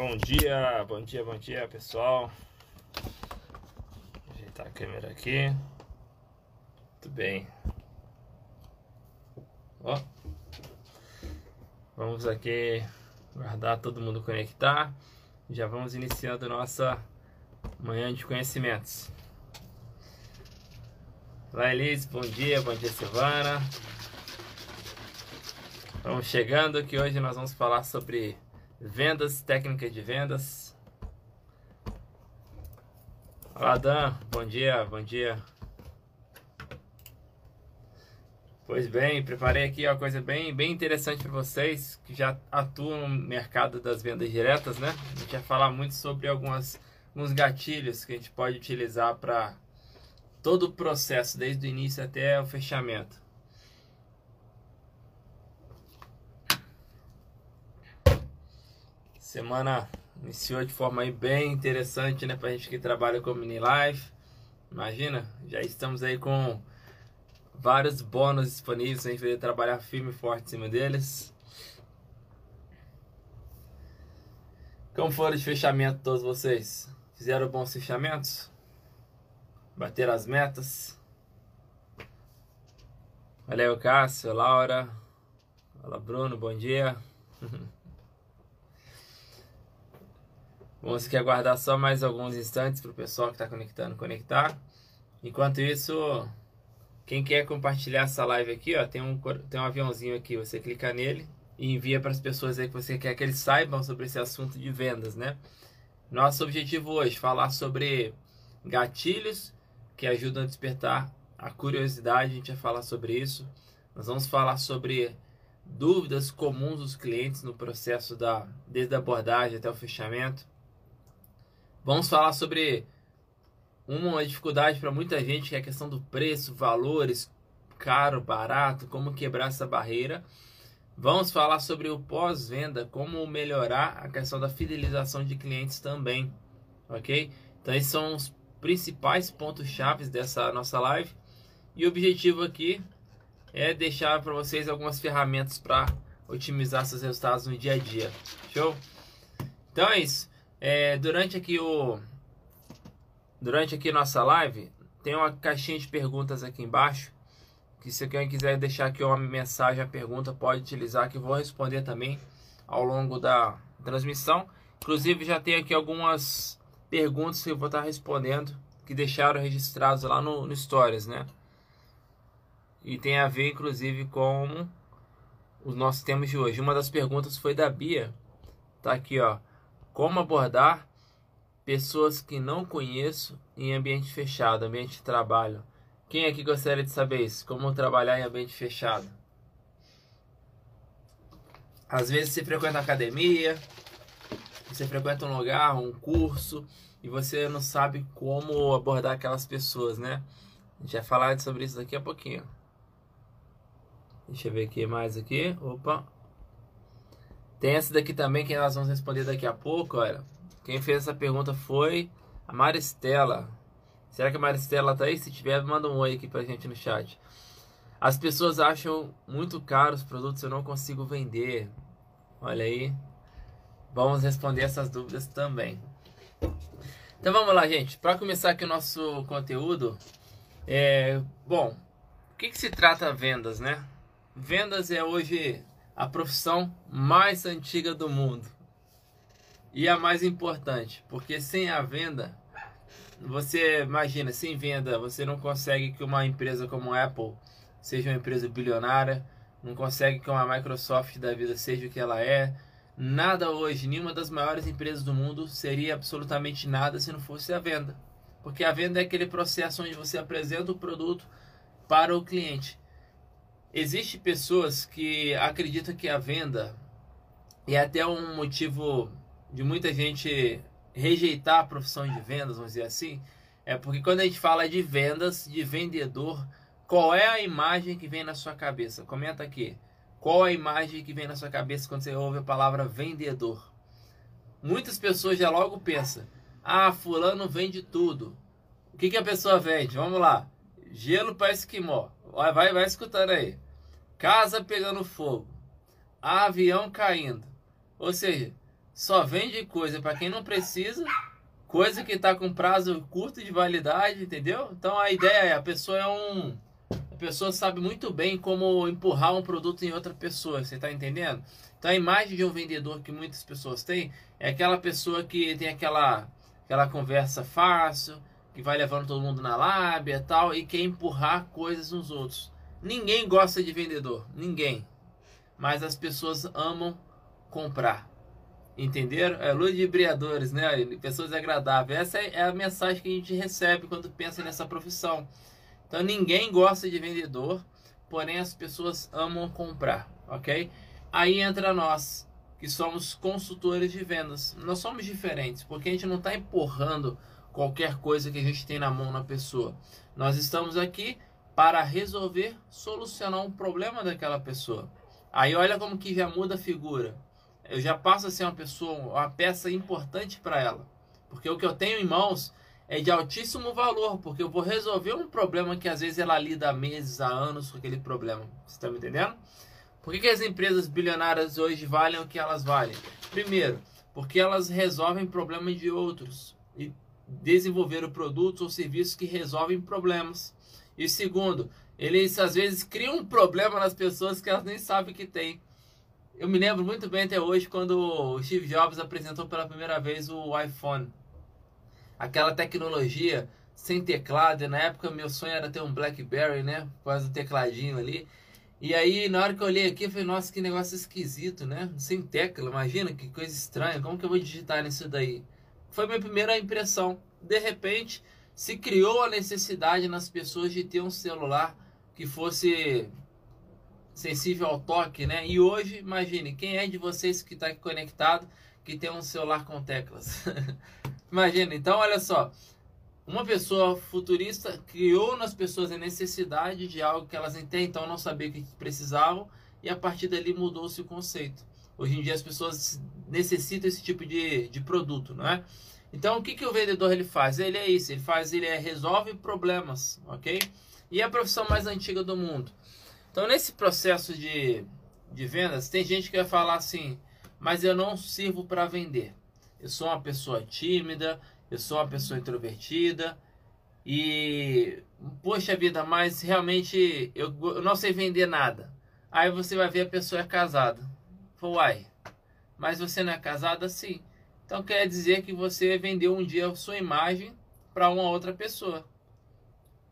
Bom dia, bom dia, bom dia pessoal. Ajeitar a câmera aqui. Muito bem. Ó. Vamos aqui guardar todo mundo conectar. Já vamos iniciando nossa manhã de conhecimentos. Olá Elis, bom dia, bom dia Silvana. Vamos chegando que hoje nós vamos falar sobre vendas, técnicas de vendas. Olá Dan, bom dia, bom dia. Pois bem, preparei aqui uma coisa bem, bem interessante para vocês que já atuam no mercado das vendas diretas, né? A gente vai falar muito sobre algumas, alguns gatilhos que a gente pode utilizar para todo o processo, desde o início até o fechamento. Semana iniciou de forma aí bem interessante, né? Pra gente que trabalha com mini live. Imagina, já estamos aí com vários bônus disponíveis a gente poder trabalhar firme e forte em cima deles. Como foram de fechamento todos vocês? Fizeram bons fechamentos? Bateram as metas? Valeu, Cássio, Laura. Fala, Bruno, bom dia. Vamos aqui aguardar só mais alguns instantes para o pessoal que está conectando conectar. Enquanto isso, quem quer compartilhar essa live aqui, ó, tem um, tem um aviãozinho aqui, você clica nele e envia para as pessoas aí que você quer que eles saibam sobre esse assunto de vendas, né? Nosso objetivo hoje falar sobre gatilhos que ajudam a despertar a curiosidade, a gente vai falar sobre isso. Nós vamos falar sobre dúvidas comuns dos clientes no processo da desde a abordagem até o fechamento. Vamos falar sobre uma dificuldade para muita gente que é a questão do preço, valores, caro, barato, como quebrar essa barreira. Vamos falar sobre o pós-venda, como melhorar a questão da fidelização de clientes também, ok? Então esses são os principais pontos chaves dessa nossa live. E o objetivo aqui é deixar para vocês algumas ferramentas para otimizar seus resultados no dia a dia. Show? Então é isso. É, durante aqui o durante aqui nossa live tem uma caixinha de perguntas aqui embaixo que se alguém quiser deixar aqui uma mensagem, a pergunta pode utilizar que eu vou responder também ao longo da transmissão. Inclusive já tem aqui algumas perguntas que eu vou estar respondendo que deixaram registrados lá no, no Stories, né? E tem a ver inclusive com os nossos temas de hoje. Uma das perguntas foi da Bia. Tá aqui, ó. Como abordar pessoas que não conheço em ambiente fechado, ambiente de trabalho? Quem aqui gostaria de saber isso? Como trabalhar em ambiente fechado? Às vezes você frequenta academia, você frequenta um lugar, um curso, e você não sabe como abordar aquelas pessoas, né? A gente vai falar sobre isso daqui a pouquinho. Deixa eu ver aqui mais aqui. Opa, tem essa daqui também que nós vamos responder daqui a pouco, olha. Quem fez essa pergunta foi a Maristela. Será que a Maristela tá aí? Se tiver, manda um oi aqui pra gente no chat. As pessoas acham muito caros os produtos, eu não consigo vender. Olha aí. Vamos responder essas dúvidas também. Então vamos lá, gente. Para começar aqui o nosso conteúdo, é bom. O que, que se trata vendas, né? Vendas é hoje a profissão mais antiga do mundo e a mais importante, porque sem a venda, você imagina, sem venda, você não consegue que uma empresa como a Apple seja uma empresa bilionária, não consegue que uma Microsoft da vida seja o que ela é. Nada hoje, nenhuma das maiores empresas do mundo seria absolutamente nada se não fosse a venda. Porque a venda é aquele processo onde você apresenta o produto para o cliente. Existem pessoas que acreditam que a venda é até um motivo de muita gente rejeitar a profissão de vendas, vamos dizer assim, é porque quando a gente fala de vendas, de vendedor, qual é a imagem que vem na sua cabeça? Comenta aqui. Qual a imagem que vem na sua cabeça quando você ouve a palavra vendedor? Muitas pessoas já logo pensam: ah, fulano vende tudo. O que, que a pessoa vende? Vamos lá. Gelo para esquimó. Vai, vai, vai escutando aí. Casa pegando fogo. Avião caindo. Ou seja, só vende coisa para quem não precisa, coisa que está com prazo curto de validade, entendeu? Então a ideia é a pessoa é um a pessoa sabe muito bem como empurrar um produto em outra pessoa, você está entendendo? Então a imagem de um vendedor que muitas pessoas têm é aquela pessoa que tem aquela aquela conversa fácil, que vai levando todo mundo na lábia, tal e quer empurrar coisas nos outros. Ninguém gosta de vendedor, ninguém. Mas as pessoas amam comprar. Entenderam? É ludibriadores, né? Pessoas agradáveis. Essa é a mensagem que a gente recebe quando pensa nessa profissão. Então ninguém gosta de vendedor, porém as pessoas amam comprar, ok? Aí entra nós, que somos consultores de vendas. Nós somos diferentes, porque a gente não está empurrando qualquer coisa que a gente tem na mão na pessoa. Nós estamos aqui para resolver, solucionar um problema daquela pessoa. Aí olha como que já muda a figura eu já passo a ser uma pessoa, uma peça importante para ela. Porque o que eu tenho em mãos é de altíssimo valor, porque eu vou resolver um problema que às vezes ela lida há meses, há anos com aquele problema. Você está me entendendo? Por que, que as empresas bilionárias hoje valem o que elas valem? Primeiro, porque elas resolvem problemas de outros e desenvolveram produtos ou serviços que resolvem problemas. E segundo, eles às vezes criam um problema nas pessoas que elas nem sabem que tem. Eu me lembro muito bem até hoje quando o Steve Jobs apresentou pela primeira vez o iPhone. Aquela tecnologia sem teclado, e na época meu sonho era ter um BlackBerry, né? Quase um tecladinho ali. E aí, na hora que eu olhei aqui, eu falei, nossa, que negócio esquisito, né? Sem tecla, imagina que coisa estranha, como que eu vou digitar nisso daí? Foi minha primeira impressão. De repente, se criou a necessidade nas pessoas de ter um celular que fosse sensível ao toque, né? E hoje, imagine, quem é de vocês que está conectado que tem um celular com teclas? imagina, então olha só, uma pessoa futurista criou nas pessoas a necessidade de algo que elas até então não sabiam que precisavam e a partir dali mudou-se o conceito. Hoje em dia as pessoas necessitam esse tipo de, de produto, não é? Então o que, que o vendedor ele faz? Ele é isso, ele faz, ele é, resolve problemas, ok? E é a profissão mais antiga do mundo. Então, nesse processo de, de vendas, tem gente que vai falar assim: mas eu não sirvo para vender. Eu sou uma pessoa tímida, eu sou uma pessoa introvertida e, poxa vida, mas realmente eu, eu não sei vender nada. Aí você vai ver a pessoa é casada. Uai, mas você não é casada? Sim. Então quer dizer que você vendeu um dia sua imagem para uma outra pessoa.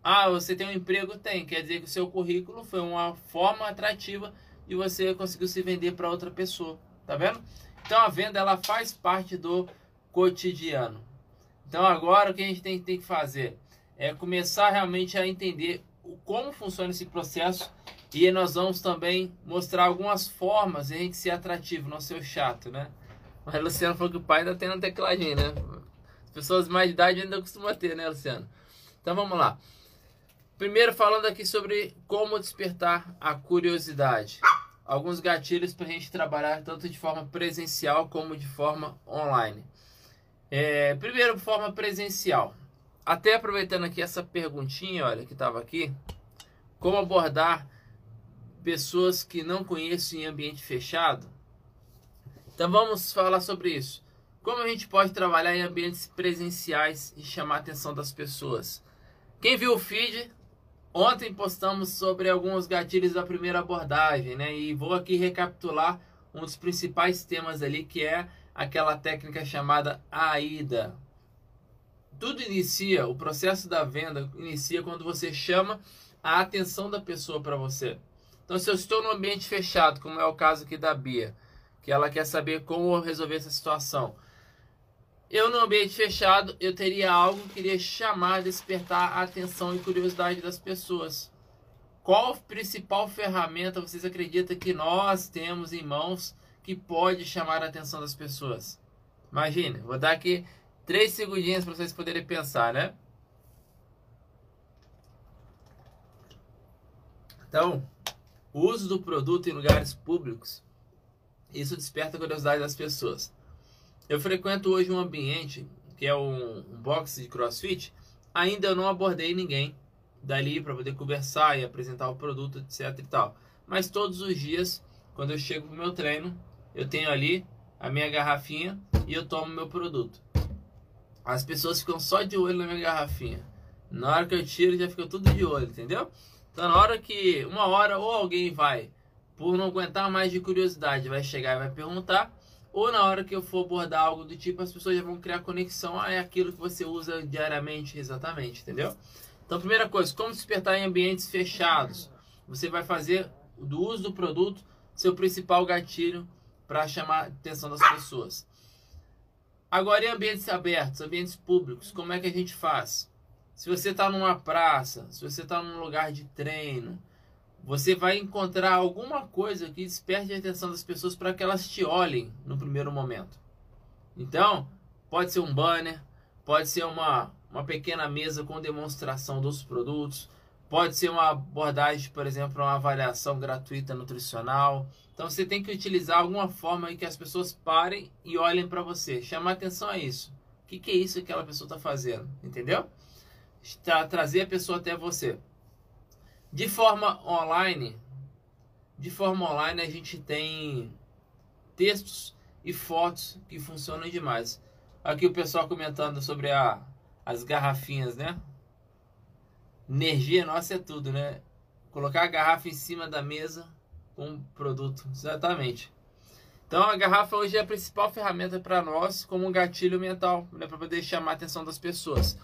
Ah, você tem um emprego? Tem. Quer dizer que o seu currículo foi uma forma atrativa e você conseguiu se vender para outra pessoa. Tá vendo? Então a venda ela faz parte do cotidiano. Então agora o que a gente tem, tem que fazer é começar realmente a entender como funciona esse processo e nós vamos também mostrar algumas formas de a gente ser atrativo, não ser chato, né? Mas Luciano falou que o pai ainda tem um tecladinho, né? As pessoas mais de idade ainda costumam ter, né, Luciano? Então vamos lá. Primeiro falando aqui sobre como despertar a curiosidade. Alguns gatilhos para a gente trabalhar tanto de forma presencial como de forma online. É, primeiro, forma presencial. Até aproveitando aqui essa perguntinha, olha, que estava aqui. Como abordar pessoas que não conheço em ambiente fechado? Então vamos falar sobre isso. Como a gente pode trabalhar em ambientes presenciais e chamar a atenção das pessoas? Quem viu o feed Ontem postamos sobre alguns gatilhos da primeira abordagem, né? E vou aqui recapitular um dos principais temas ali, que é aquela técnica chamada AIDA. Tudo inicia, o processo da venda inicia quando você chama a atenção da pessoa para você. Então, se eu estou num ambiente fechado, como é o caso aqui da Bia, que ela quer saber como resolver essa situação, eu, no ambiente fechado, eu teria algo que iria chamar, despertar a atenção e curiosidade das pessoas. Qual principal ferramenta vocês acreditam que nós temos em mãos que pode chamar a atenção das pessoas? Imagine, vou dar aqui três segundinhos para vocês poderem pensar, né? Então, o uso do produto em lugares públicos, isso desperta a curiosidade das pessoas. Eu frequento hoje um ambiente que é um, um box de crossfit. Ainda eu não abordei ninguém dali para poder conversar e apresentar o produto, etc e tal. Mas todos os dias, quando eu chego pro meu treino, eu tenho ali a minha garrafinha e eu tomo meu produto. As pessoas ficam só de olho na minha garrafinha. Na hora que eu tiro, já fica tudo de olho, entendeu? Então, na hora que uma hora ou alguém vai, por não aguentar mais de curiosidade, vai chegar e vai perguntar, ou na hora que eu for abordar algo do tipo, as pessoas já vão criar conexão, ah, é aquilo que você usa diariamente, exatamente, entendeu? Então, primeira coisa, como despertar em ambientes fechados? Você vai fazer do uso do produto seu principal gatilho para chamar a atenção das pessoas. Agora, em ambientes abertos, ambientes públicos, como é que a gente faz? Se você está numa praça, se você está num lugar de treino, você vai encontrar alguma coisa que desperte a atenção das pessoas para que elas te olhem no primeiro momento. Então, pode ser um banner, pode ser uma, uma pequena mesa com demonstração dos produtos, Pode ser uma abordagem, por exemplo, uma avaliação gratuita nutricional. Então você tem que utilizar alguma forma em que as pessoas parem e olhem para você. Chamar atenção a isso. O que, que é isso que aquela pessoa está fazendo? Entendeu? Tra trazer a pessoa até você. De forma online, de forma online a gente tem textos e fotos que funcionam demais. Aqui o pessoal comentando sobre a, as garrafinhas, né? Energia nossa é tudo, né? Colocar a garrafa em cima da mesa com o produto, exatamente. Então a garrafa hoje é a principal ferramenta para nós como um gatilho mental, né, para poder chamar a atenção das pessoas.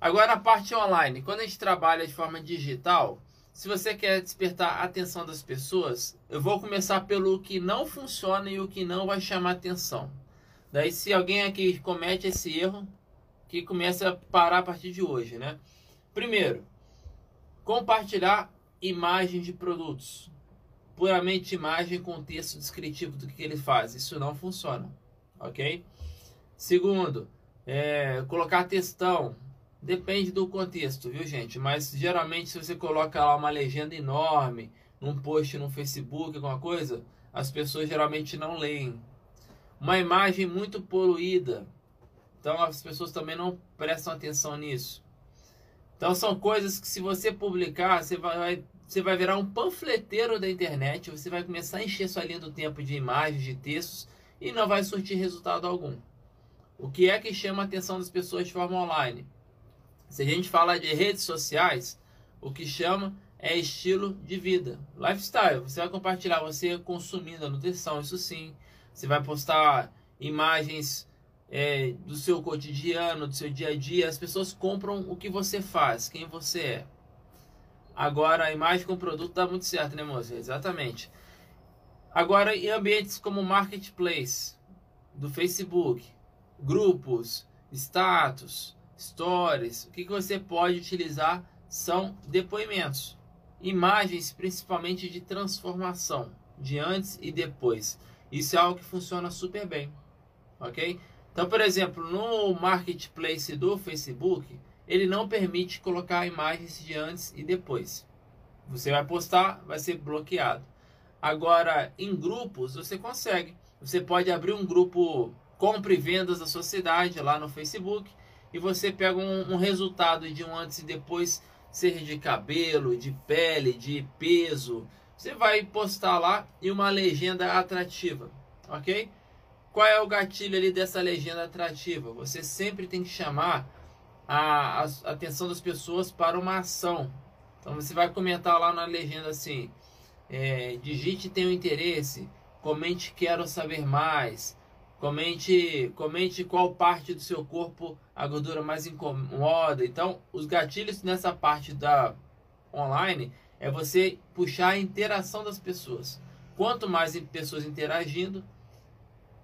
Agora a parte online, quando a gente trabalha de forma digital, se você quer despertar a atenção das pessoas, eu vou começar pelo que não funciona e o que não vai chamar atenção. Daí se alguém aqui comete esse erro, que começa a parar a partir de hoje, né? Primeiro, compartilhar imagens de produtos. Puramente imagem com texto descritivo do que ele faz. Isso não funciona. Ok? Segundo, é, colocar textão. Depende do contexto, viu, gente? Mas geralmente, se você coloca lá uma legenda enorme num post no Facebook, alguma coisa, as pessoas geralmente não leem. Uma imagem muito poluída. Então, as pessoas também não prestam atenção nisso. Então são coisas que se você publicar, você vai, você vai virar um panfleteiro da internet, você vai começar a encher sua linha do tempo de imagens, de textos e não vai surtir resultado algum. O que é que chama a atenção das pessoas de forma online? Se a gente fala de redes sociais, o que chama é estilo de vida, lifestyle. Você vai compartilhar você consumindo a nutrição, isso sim. Você vai postar imagens é, do seu cotidiano, do seu dia a dia, as pessoas compram o que você faz, quem você é. Agora, a imagem com o produto dá muito certo, né, moça? Exatamente. Agora, em ambientes como marketplace, do Facebook, grupos, status, stories, o que, que você pode utilizar são depoimentos, imagens principalmente de transformação, de antes e depois. Isso é algo que funciona super bem, ok? Então, por exemplo, no marketplace do Facebook, ele não permite colocar imagens de antes e depois. Você vai postar, vai ser bloqueado. Agora, em grupos, você consegue. Você pode abrir um grupo compra e vendas da sociedade lá no Facebook e você pega um, um resultado de um antes e depois, seja de cabelo, de pele, de peso. Você vai postar lá e uma legenda atrativa, ok? Qual é o gatilho ali dessa legenda atrativa? Você sempre tem que chamar a, a, atenção das pessoas para uma ação. Então você vai comentar lá na legenda assim: é, digite tenho interesse, comente quero saber mais, comente, comente qual parte do seu corpo a gordura mais incomoda. Então, os gatilhos nessa parte da online é você puxar a interação das pessoas. Quanto mais pessoas interagindo,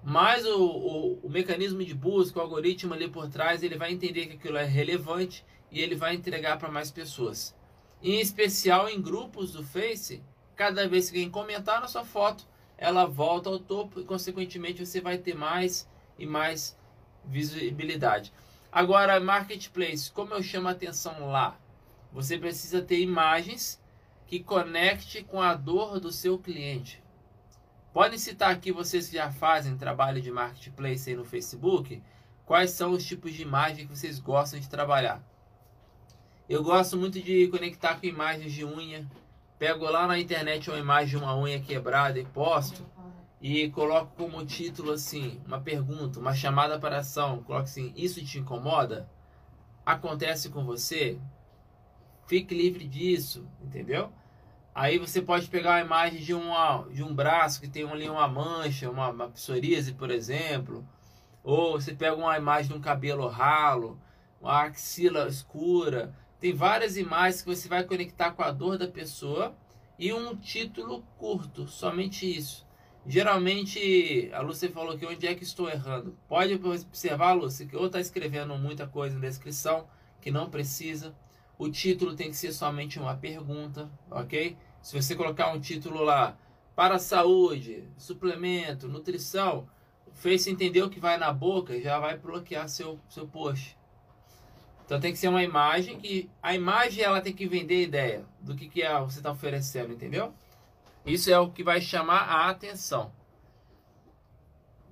mas o, o, o, mecanismo de busca, o algoritmo ali por trás, ele vai entender que aquilo é relevante e ele vai entregar para mais pessoas. Em especial em grupos do Face, cada vez que alguém comentar na sua foto, ela volta ao topo e consequentemente você vai ter mais e mais visibilidade. Agora, marketplace, como eu chamo a atenção lá? Você precisa ter imagens que conecte com a dor do seu cliente. Podem citar aqui vocês que já fazem trabalho de marketplace aí no Facebook, quais são os tipos de imagem que vocês gostam de trabalhar. Eu gosto muito de conectar com imagens de unha. Pego lá na internet uma imagem de uma unha quebrada e posto. E coloco como título assim, uma pergunta, uma chamada para ação, coloco assim, isso te incomoda? Acontece com você? Fique livre disso, entendeu? Aí você pode pegar uma imagem de, uma, de um braço que tem ali uma mancha, uma, uma psoríase, por exemplo. Ou você pega uma imagem de um cabelo ralo, uma axila escura. Tem várias imagens que você vai conectar com a dor da pessoa e um título curto, somente isso. Geralmente, a Lúcia falou que onde é que estou errando? Pode observar, Lúcia, que ou está escrevendo muita coisa na descrição que não precisa. O título tem que ser somente uma pergunta, ok? Se você colocar um título lá, para saúde, suplemento, nutrição, fez entender o que vai na boca, já vai bloquear seu, seu post. Então tem que ser uma imagem que a imagem ela tem que vender ideia do que, que é, você está oferecendo, entendeu? Isso é o que vai chamar a atenção.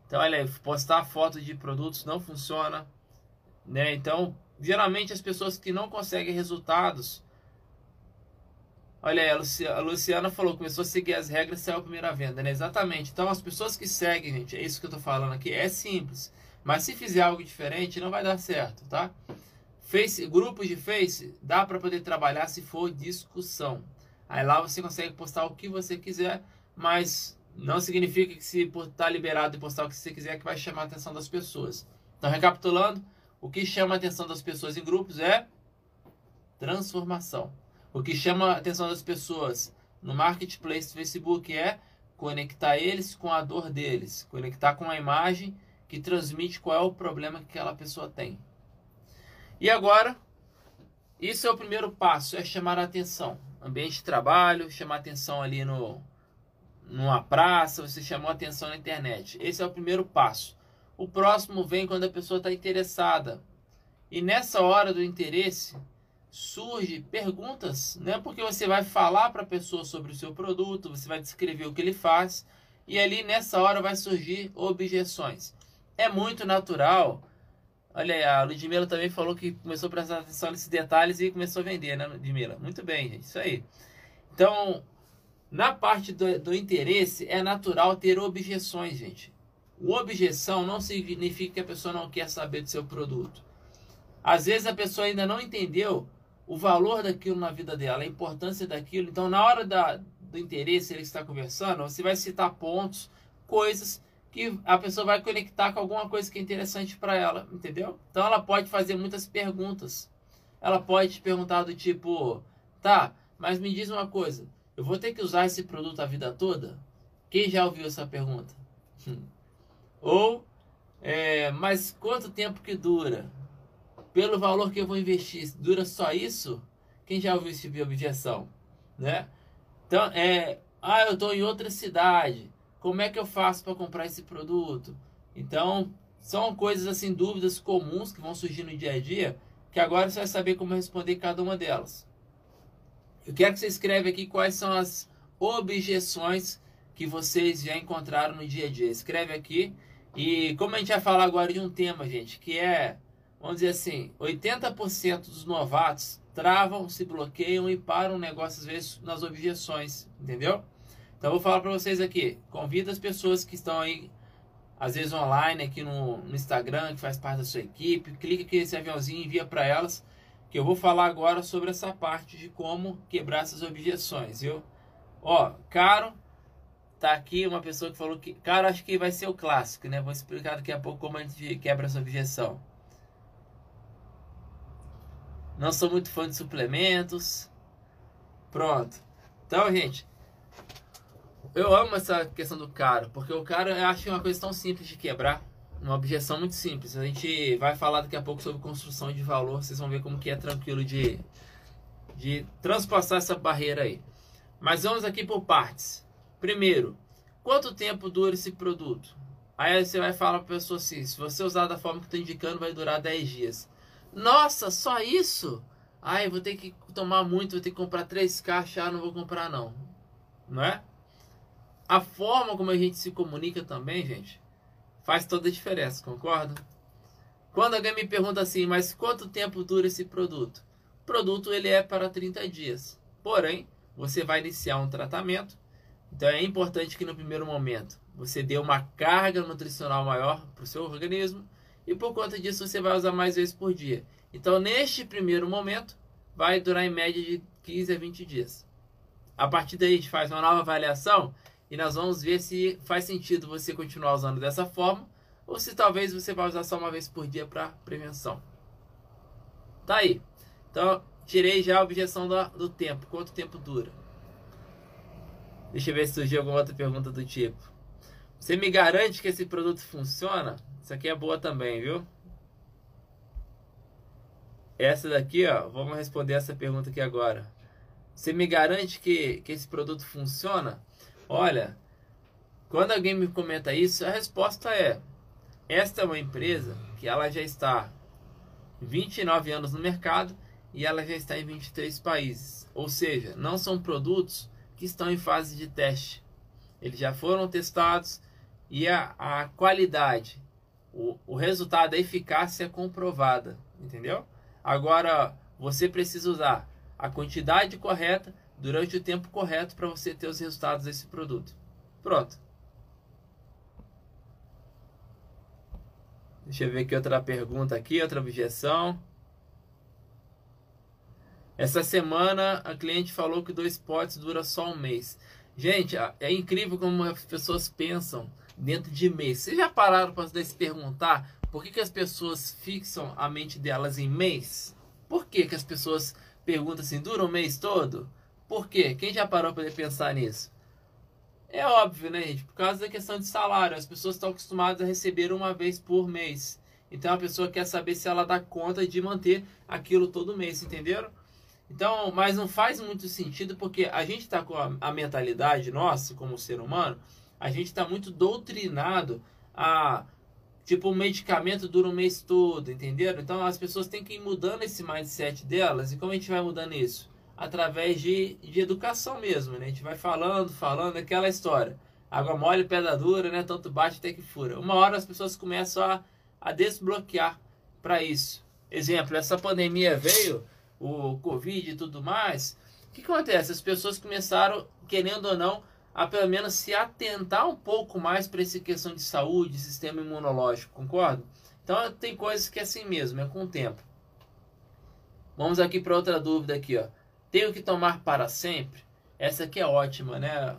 Então, olha aí, postar foto de produtos não funciona, né? Então, geralmente as pessoas que não conseguem resultados Olha aí, a Luciana falou, começou a seguir as regras, saiu a primeira venda, né? Exatamente. Então, as pessoas que seguem, gente, é isso que eu tô falando aqui, é simples. Mas se fizer algo diferente, não vai dar certo, tá? Face, grupos de Face, dá para poder trabalhar se for discussão. Aí lá você consegue postar o que você quiser, mas não significa que se estar tá liberado de postar o que você quiser que vai chamar a atenção das pessoas. Então, recapitulando, o que chama a atenção das pessoas em grupos é transformação. O que chama a atenção das pessoas no marketplace do Facebook é conectar eles com a dor deles, conectar com a imagem que transmite qual é o problema que aquela pessoa tem. E agora, isso é o primeiro passo, é chamar a atenção. Ambiente de trabalho, chamar atenção ali no numa praça, você chamou atenção na internet. Esse é o primeiro passo. O próximo vem quando a pessoa está interessada. E nessa hora do interesse, surge perguntas, né? Porque você vai falar para a pessoa sobre o seu produto, você vai descrever o que ele faz e ali nessa hora vai surgir objeções. É muito natural. Olha aí, a Ludmilla também falou que começou a prestar atenção nesses detalhes e começou a vender, né, Ludmilla? Muito bem, gente, isso aí. Então, na parte do, do interesse, é natural ter objeções, gente. O objeção não significa que a pessoa não quer saber do seu produto. Às vezes a pessoa ainda não entendeu o valor daquilo na vida dela, a importância daquilo. Então, na hora da, do interesse, ele está conversando, você vai citar pontos, coisas que a pessoa vai conectar com alguma coisa que é interessante para ela, entendeu? Então, ela pode fazer muitas perguntas. Ela pode te perguntar do tipo, tá, mas me diz uma coisa, eu vou ter que usar esse produto a vida toda? Quem já ouviu essa pergunta? Ou, é, mas quanto tempo que dura? pelo valor que eu vou investir, dura só isso? Quem já ouviu esse tipo de objeção? Né? Então, é, ah, eu estou em outra cidade, como é que eu faço para comprar esse produto? Então, são coisas assim, dúvidas comuns que vão surgir no dia a dia, que agora você vai saber como responder cada uma delas. Eu quero que você escreva aqui quais são as objeções que vocês já encontraram no dia a dia. Escreve aqui. E como a gente vai falar agora de um tema, gente, que é vamos dizer assim, 80% dos novatos travam, se bloqueiam e param o negócio às vezes nas objeções, entendeu? Então eu vou falar para vocês aqui, convida as pessoas que estão aí às vezes online aqui no, no, Instagram, que faz parte da sua equipe, clica aqui nesse aviãozinho e envia para elas, que eu vou falar agora sobre essa parte de como quebrar essas objeções, viu? Ó, Caro, tá aqui uma pessoa que falou que, Caro, acho que vai ser o clássico, né? Vou explicar daqui a pouco como a gente quebra essa objeção. Não sou muito fã de suplementos. Pronto. Então, gente, eu amo essa questão do caro, porque o caro eu acho uma coisa tão simples de quebrar, uma objeção muito simples. A gente vai falar daqui a pouco sobre construção de valor, vocês vão ver como que é tranquilo de, de transpassar essa barreira aí. Mas vamos aqui por partes. Primeiro, quanto tempo dura esse produto? Aí você vai falar para a pessoa assim, se você usar da forma que estou indicando, vai durar 10 dias. Nossa, só isso? Ai, vou ter que tomar muito, vou ter que comprar três caixas, ah, não vou comprar não. Não é? A forma como a gente se comunica também, gente, faz toda a diferença, concorda? Quando alguém me pergunta assim, mas quanto tempo dura esse produto? O produto ele é para 30 dias. Porém, você vai iniciar um tratamento. Então é importante que no primeiro momento você dê uma carga nutricional maior para o seu organismo e por conta disso você vai usar mais vezes por dia. Então, neste primeiro momento, vai durar em média de 15 a 20 dias. A partir daí, a gente faz uma nova avaliação e nós vamos ver se faz sentido você continuar usando dessa forma ou se talvez você vá usar só uma vez por dia para prevenção. Tá aí. Então, tirei já a objeção do, do tempo. Quanto tempo dura? Deixa eu ver se surgiu alguma outra pergunta do tipo. Você me garante que esse produto funciona? Isso aqui é boa também, viu? Essa daqui, ó, vamos responder essa pergunta aqui agora. Você me garante que, que esse produto funciona? Olha, quando alguém me comenta isso, a resposta é: esta é uma empresa que ela já está 29 anos no mercado e ela já está em 23 países. Ou seja, não são produtos que estão em fase de teste. Eles já foram testados e a, a qualidade, o, o resultado, a eficácia é comprovada. Entendeu? Agora, você precisa usar a quantidade correta durante o tempo correto para você ter os resultados desse produto. Pronto. Deixa eu ver aqui outra pergunta aqui, outra objeção. Essa semana a cliente falou que dois potes dura só um mês. Gente, é incrível como as pessoas pensam dentro de mês. Vocês já pararam para se perguntar por que, que as pessoas fixam a mente delas em mês? Por que, que as pessoas perguntam assim, dura um mês todo? Por quê? Quem já parou para pensar nisso? É óbvio, né, gente? Por causa da questão de salário. As pessoas estão acostumadas a receber uma vez por mês. Então a pessoa quer saber se ela dá conta de manter aquilo todo mês, entenderam? Então, mas não faz muito sentido porque a gente está com a, a, mentalidade nossa, como ser humano, a gente está muito doutrinado a tipo o medicamento dura um mês todo, entenderam? Então as pessoas têm que ir mudando esse mindset delas. E como a gente vai mudando isso? Através de, de educação mesmo, né? A gente vai falando, falando, aquela história. Água mole, pedra dura, né? Tanto bate até que fura. Uma hora as pessoas começam a, a desbloquear para isso. Exemplo, essa pandemia veio, o Covid e tudo mais. O que acontece? As pessoas começaram, querendo ou não, a pelo menos se atentar um pouco mais para essa questão de saúde, sistema imunológico, concorda? Então tem coisas que é assim mesmo, é com o tempo. Vamos aqui para outra dúvida aqui, ó. Tenho que tomar para sempre? Essa aqui é ótima, né?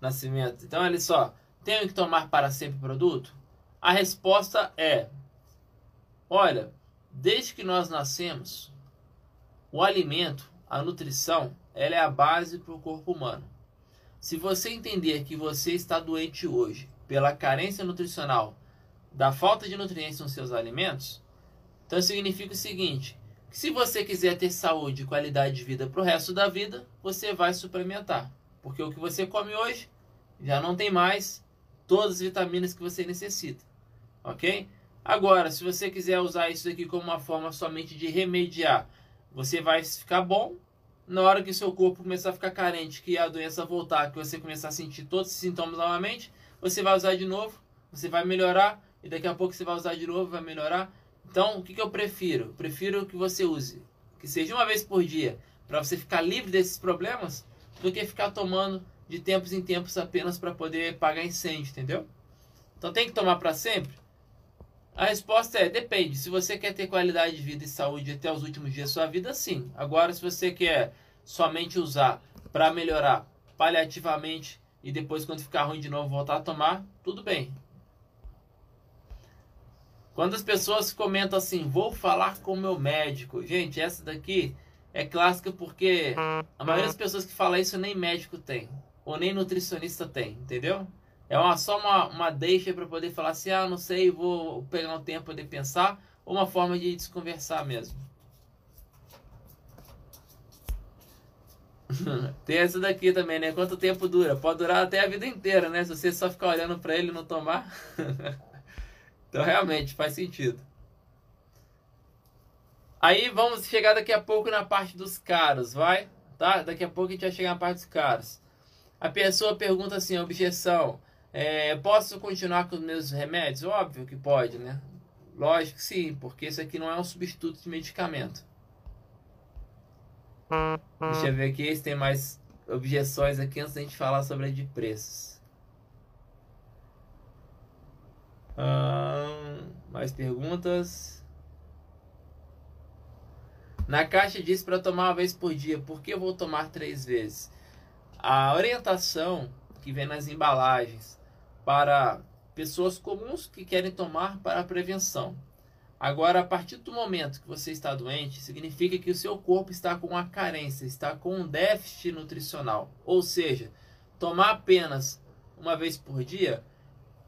Nascimento. Então, olha só. Tenho que tomar para sempre o produto? A resposta é: olha, desde que nós nascemos, o alimento, a nutrição, ela é a base para o corpo humano. Se você entender que você está doente hoje pela carência nutricional, da falta de nutrientes nos seus alimentos, então significa o seguinte: se você quiser ter saúde e qualidade de vida para o resto da vida, você vai suplementar. Porque o que você come hoje já não tem mais todas as vitaminas que você necessita. Ok? Agora, se você quiser usar isso aqui como uma forma somente de remediar, você vai ficar bom. Na hora que seu corpo começar a ficar carente, que a doença voltar, que você começar a sentir todos os sintomas novamente, você vai usar de novo, você vai melhorar, e daqui a pouco você vai usar de novo, vai melhorar. Então, o que, que eu prefiro? Prefiro que você use, que seja uma vez por dia, para você ficar livre desses problemas, do que ficar tomando de tempos em tempos apenas para poder pagar incêndio, entendeu? Então, tem que tomar para sempre? A resposta é: depende. Se você quer ter qualidade de vida e saúde até os últimos dias da sua vida, sim. Agora, se você quer somente usar para melhorar paliativamente e depois, quando ficar ruim de novo, voltar a tomar, tudo bem. Quando as pessoas comentam assim, vou falar com o meu médico. Gente, essa daqui é clássica porque a maioria das pessoas que falam isso nem médico tem. Ou nem nutricionista tem, entendeu? É uma, só uma, uma deixa para poder falar assim, ah, não sei, vou pegar um tempo de pensar. Ou uma forma de desconversar mesmo. Tem essa daqui também, né? Quanto tempo dura? Pode durar até a vida inteira, né? Se você só ficar olhando para ele e não tomar. Então realmente faz sentido. Aí vamos chegar daqui a pouco na parte dos caros, vai? Tá? Daqui a pouco a gente vai chegar na parte dos caros. A pessoa pergunta assim, objeção, é, posso continuar com os meus remédios? Óbvio que pode, né? Lógico que sim, porque isso aqui não é um substituto de medicamento. Deixa eu ver aqui se tem mais objeções aqui antes da gente falar sobre a de preços. Ah, mais perguntas? Na caixa diz para tomar uma vez por dia. Por que eu vou tomar três vezes? A orientação que vem nas embalagens para pessoas comuns que querem tomar para a prevenção. Agora, a partir do momento que você está doente, significa que o seu corpo está com uma carência, está com um déficit nutricional. Ou seja, tomar apenas uma vez por dia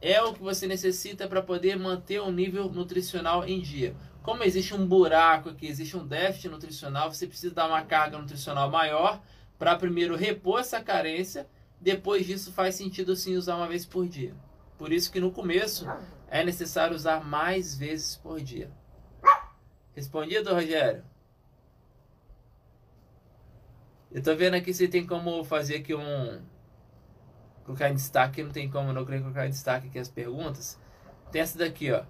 é o que você necessita para poder manter o nível nutricional em dia. Como existe um buraco aqui, existe um déficit nutricional, você precisa dar uma carga nutricional maior para primeiro repor essa carência. Depois disso, faz sentido sim usar uma vez por dia. Por isso que no começo é necessário usar mais vezes por dia. Respondido, Rogério? Eu tô vendo aqui se tem como fazer aqui um. Colocar em destaque, não tem como não querer colocar em destaque aqui as perguntas. Tem essa daqui, ó.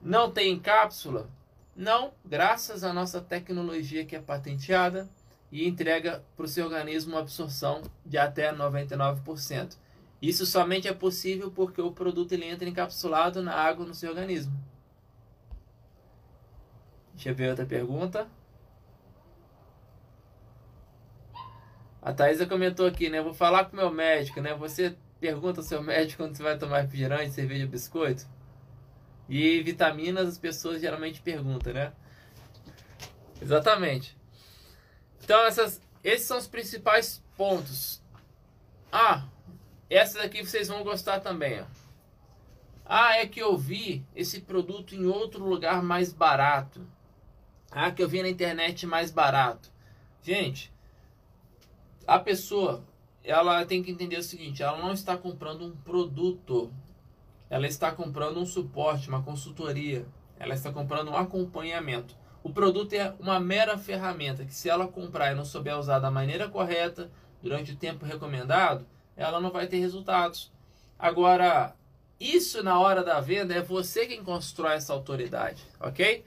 Não tem cápsula? Não, graças à nossa tecnologia que é patenteada e entrega para o seu organismo uma absorção de até 99%. Isso somente é possível porque o produto ele entra encapsulado na água no seu organismo. Deixa eu ver outra pergunta. A Thaisa comentou aqui, né? Vou falar com o meu médico, né? Você pergunta ao seu médico quando você vai tomar refrigerante, cerveja biscoito. E vitaminas as pessoas geralmente perguntam, né? Exatamente. Então essas, esses são os principais pontos. Ah, essa daqui vocês vão gostar também. Ó. Ah, é que eu vi esse produto em outro lugar mais barato. Ah, que eu vi na internet mais barato. Gente, a pessoa, ela tem que entender o seguinte, ela não está comprando um produto. Ela está comprando um suporte, uma consultoria. Ela está comprando um acompanhamento. O produto é uma mera ferramenta que se ela comprar e não souber usar da maneira correta, durante o tempo recomendado, ela não vai ter resultados. Agora, isso na hora da venda é você quem constrói essa autoridade, ok?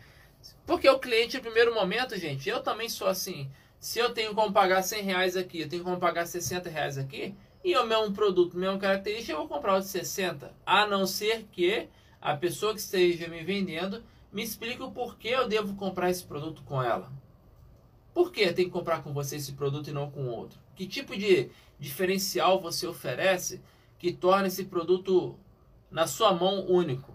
Porque o cliente, no primeiro momento, gente, eu também sou assim. Se eu tenho como pagar 100 reais aqui, eu tenho como pagar 60 reais aqui, e o mesmo produto, mesma característica, eu vou comprar o de 60. A não ser que a pessoa que esteja me vendendo me explique o porquê eu devo comprar esse produto com ela. Por que tem que comprar com você esse produto e não com outro? Que tipo de diferencial você oferece que torna esse produto na sua mão único?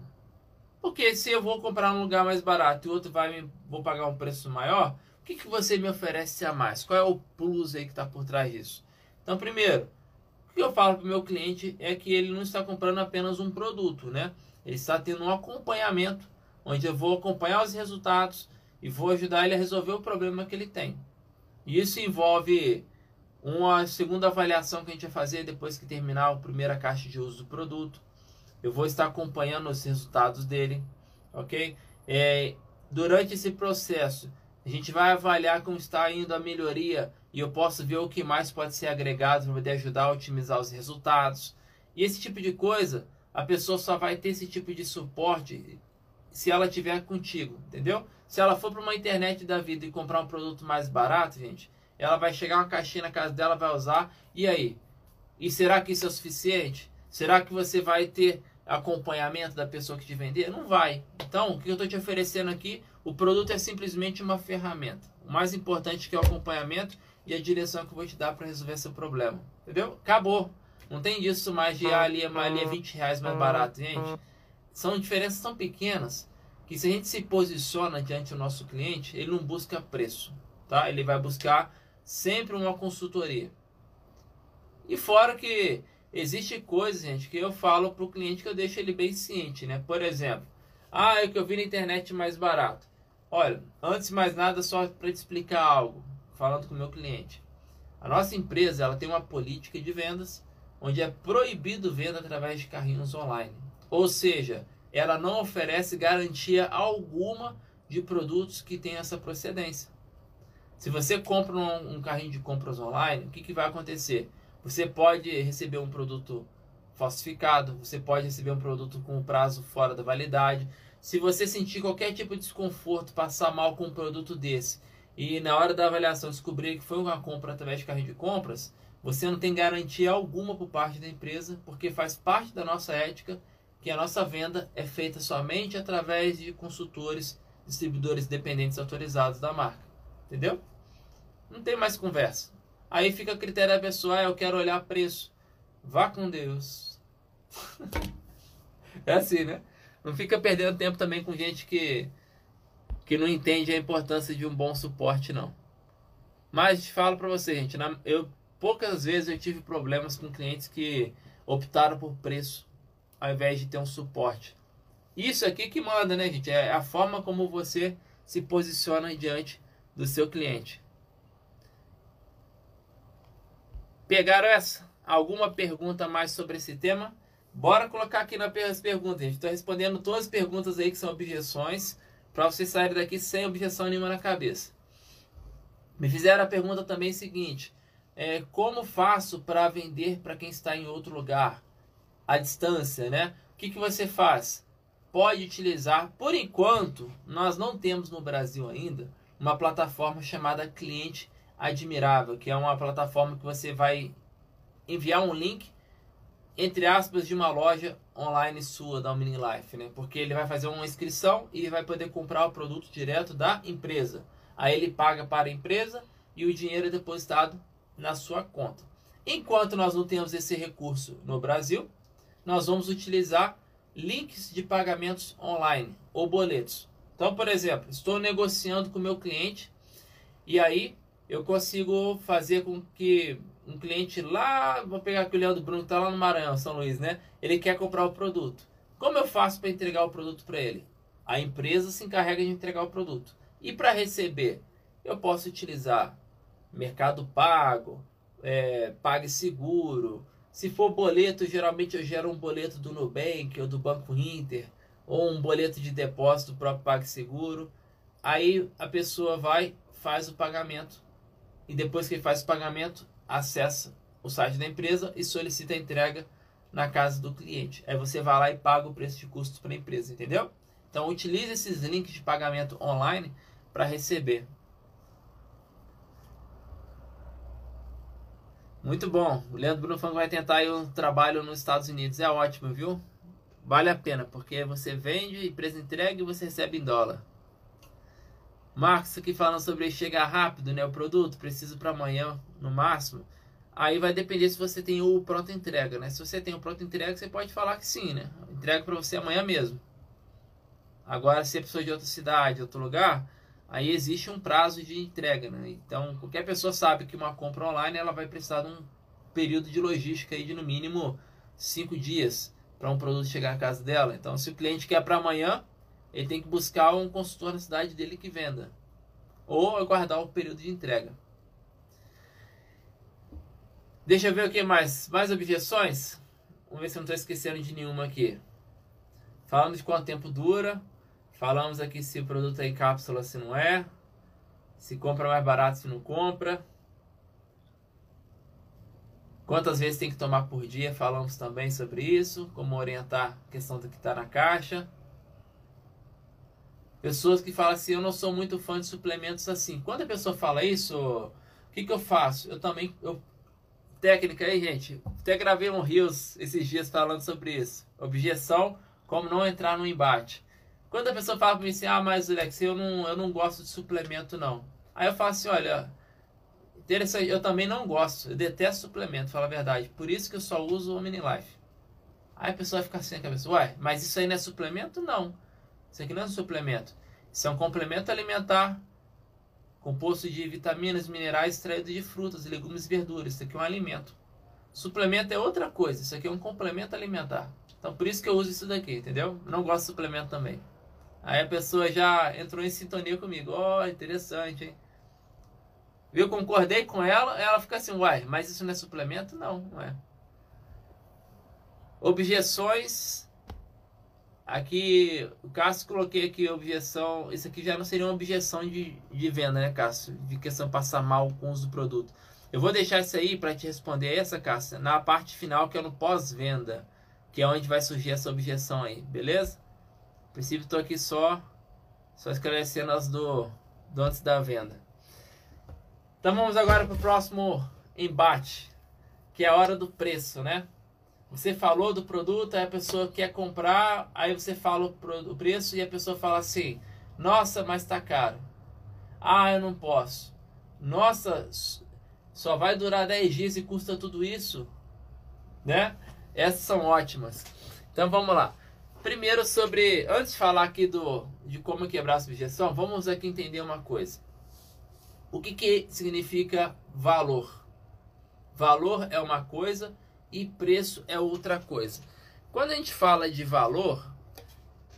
Porque se eu vou comprar num lugar mais barato e outro vai me, vou pagar um preço maior, o que, que você me oferece a mais? Qual é o plus aí que está por trás disso? Então, primeiro, o que eu falo para o meu cliente é que ele não está comprando apenas um produto, né? Ele está tendo um acompanhamento, onde eu vou acompanhar os resultados, e vou ajudar ele a resolver o problema que ele tem. E isso envolve uma segunda avaliação que a gente vai fazer depois que terminar a primeira caixa de uso do produto. Eu vou estar acompanhando os resultados dele, ok? É, durante esse processo, a gente vai avaliar como está indo a melhoria e eu posso ver o que mais pode ser agregado para poder ajudar a otimizar os resultados. E esse tipo de coisa, a pessoa só vai ter esse tipo de suporte se ela tiver contigo, entendeu? Se ela for para uma internet da vida e comprar um produto mais barato, gente, ela vai chegar uma caixinha na casa dela, vai usar, e aí? E será que isso é o suficiente? Será que você vai ter acompanhamento da pessoa que te vender? Não vai. Então, o que eu estou te oferecendo aqui, o produto é simplesmente uma ferramenta. O mais importante que é o acompanhamento e a direção que eu vou te dar para resolver seu problema. Entendeu? Acabou. Não tem disso mais de ah, ali, ali é 20 reais mais barato, gente. São diferenças tão pequenas que se a gente se posiciona diante do nosso cliente, ele não busca preço, tá? Ele vai buscar sempre uma consultoria. E fora que existe coisas, gente, que eu falo para o cliente que eu deixo ele bem ciente, né? Por exemplo, ah, é que eu vi na internet mais barato. Olha, antes de mais nada, só para te explicar algo, falando com o meu cliente. A nossa empresa, ela tem uma política de vendas onde é proibido venda através de carrinhos online. Ou seja, ela não oferece garantia alguma de produtos que têm essa procedência. Se você compra um, um carrinho de compras online, o que, que vai acontecer? Você pode receber um produto falsificado, você pode receber um produto com prazo fora da validade. Se você sentir qualquer tipo de desconforto, passar mal com um produto desse e na hora da avaliação descobrir que foi uma compra através de carrinho de compras, você não tem garantia alguma por parte da empresa, porque faz parte da nossa ética que a nossa venda é feita somente através de consultores, distribuidores dependentes autorizados da marca. Entendeu? Não tem mais conversa. Aí fica a critério da pessoa, ah, eu quero olhar preço. Vá com Deus. é assim, né? Não fica perdendo tempo também com gente que, que não entende a importância de um bom suporte, não. Mas falo para você, gente, na, eu poucas vezes eu tive problemas com clientes que optaram por preço ao invés de ter um suporte. Isso aqui que manda, né, gente? É a forma como você se posiciona diante do seu cliente. Pegaram essa? Alguma pergunta mais sobre esse tema? Bora colocar aqui nas perguntas, gente. Estou respondendo todas as perguntas aí que são objeções para vocês saírem daqui sem objeção nenhuma na cabeça. Me fizeram a pergunta também seguinte: é, como faço para vender para quem está em outro lugar? a distância, né? O que, que você faz? Pode utilizar, por enquanto, nós não temos no Brasil ainda uma plataforma chamada Cliente Admirável, que é uma plataforma que você vai enviar um link, entre aspas, de uma loja online sua da Mini Life, né? Porque ele vai fazer uma inscrição e vai poder comprar o produto direto da empresa. Aí ele paga para a empresa e o dinheiro é depositado na sua conta. Enquanto nós não temos esse recurso no Brasil, nós vamos utilizar links de pagamentos online ou boletos. Então, por exemplo, estou negociando com meu cliente e aí eu consigo fazer com que um cliente lá, vou pegar aqui o Leandro Bruno está lá no Maranhão, São Luís, né? Ele quer comprar o produto. Como eu faço para entregar o produto para ele? A empresa se encarrega de entregar o produto. E para receber, eu posso utilizar Mercado Pago, é, PagSeguro, se for boleto, geralmente eu gero um boleto do Nubank ou do Banco Inter, ou um boleto de depósito do próprio PagSeguro. Aí a pessoa vai, faz o pagamento, e depois que ele faz o pagamento, acessa o site da empresa e solicita a entrega na casa do cliente. Aí você vai lá e paga o preço de custos para a empresa, entendeu? Então utilize esses links de pagamento online para receber. Muito bom. O Leandro Bruno vai tentar um trabalho nos Estados Unidos. É ótimo, viu? Vale a pena, porque você vende, empresa entrega e você recebe em dólar. Marcos aqui falando sobre chegar rápido, né? O produto, preciso para amanhã, no máximo. Aí vai depender se você tem o pronto entrega, né? Se você tem o pronto entrega, você pode falar que sim, né? Entrega para você amanhã mesmo. Agora, se é pessoa de outra cidade, outro lugar, aí existe um prazo de entrega, né? Então, qualquer pessoa sabe que uma compra online ela vai precisar de um período de logística aí de no mínimo cinco dias para um produto chegar à casa dela. Então, se o cliente quer para amanhã, ele tem que buscar um consultor na cidade dele que venda ou aguardar o período de entrega. Deixa eu ver o que mais. Mais objeções? Vamos ver se eu não estou esquecendo de nenhuma aqui. Falando de quanto tempo dura, Falamos aqui se o produto é em cápsula, se não é. Se compra mais barato, se não compra. Quantas vezes tem que tomar por dia? Falamos também sobre isso. Como orientar a questão do que está na caixa. Pessoas que falam assim, eu não sou muito fã de suplementos assim. Quando a pessoa fala isso, o que, que eu faço? Eu também. Eu, técnica aí, gente. Até gravei um Rios esses dias falando sobre isso. Objeção, como não entrar no embate. Quando a pessoa fala para mim assim, ah, mas Alex, eu não, eu não gosto de suplemento não. Aí eu falo assim, olha, interessante, eu também não gosto, eu detesto suplemento, fala a verdade. Por isso que eu só uso o Mini Life. Aí a pessoa vai ficar assim na cabeça, ué, mas isso aí não é suplemento? Não. Isso aqui não é um suplemento. Isso é um complemento alimentar composto de vitaminas, minerais extraídos de frutas, legumes e verduras. Isso aqui é um alimento. Suplemento é outra coisa. Isso aqui é um complemento alimentar. Então por isso que eu uso isso daqui, entendeu? Não gosto de suplemento também. Aí a pessoa já entrou em sintonia comigo. Ó, oh, interessante, hein? Eu concordei com ela, ela fica assim, uai, mas isso não é suplemento? Não, não é. Objeções. Aqui, o Cássio coloquei aqui objeção. Isso aqui já não seria uma objeção de, de venda, né, Cássio? De questão passar mal com o uso do produto. Eu vou deixar isso aí para te responder essa, Cássio, na parte final, que é no pós-venda. Que é onde vai surgir essa objeção aí, beleza? A princípio estou aqui só, só esclarecendo as do, do antes da venda. Então vamos agora para o próximo embate, que é a hora do preço, né? Você falou do produto, aí a pessoa quer comprar, aí você fala o preço e a pessoa fala assim: Nossa, mas tá caro. Ah, eu não posso. Nossa, só vai durar 10 dias e custa tudo isso, né? Essas são ótimas. Então vamos lá. Primeiro sobre, antes de falar aqui do de como quebrar a subjeção, vamos aqui entender uma coisa. O que, que significa valor? Valor é uma coisa e preço é outra coisa. Quando a gente fala de valor,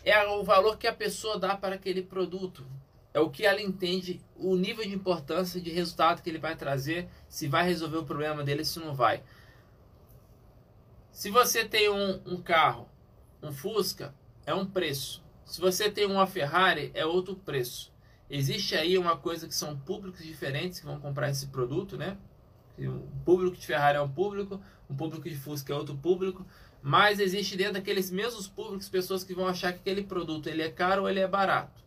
é o valor que a pessoa dá para aquele produto. É o que ela entende, o nível de importância de resultado que ele vai trazer, se vai resolver o problema dele, se não vai. Se você tem um, um carro, um Fusca, é um preço. Se você tem uma Ferrari, é outro preço. Existe aí uma coisa que são públicos diferentes que vão comprar esse produto, né? O público de Ferrari é um público, o público de Fusca é outro público, mas existe dentro daqueles mesmos públicos pessoas que vão achar que aquele produto ele é caro ou ele é barato.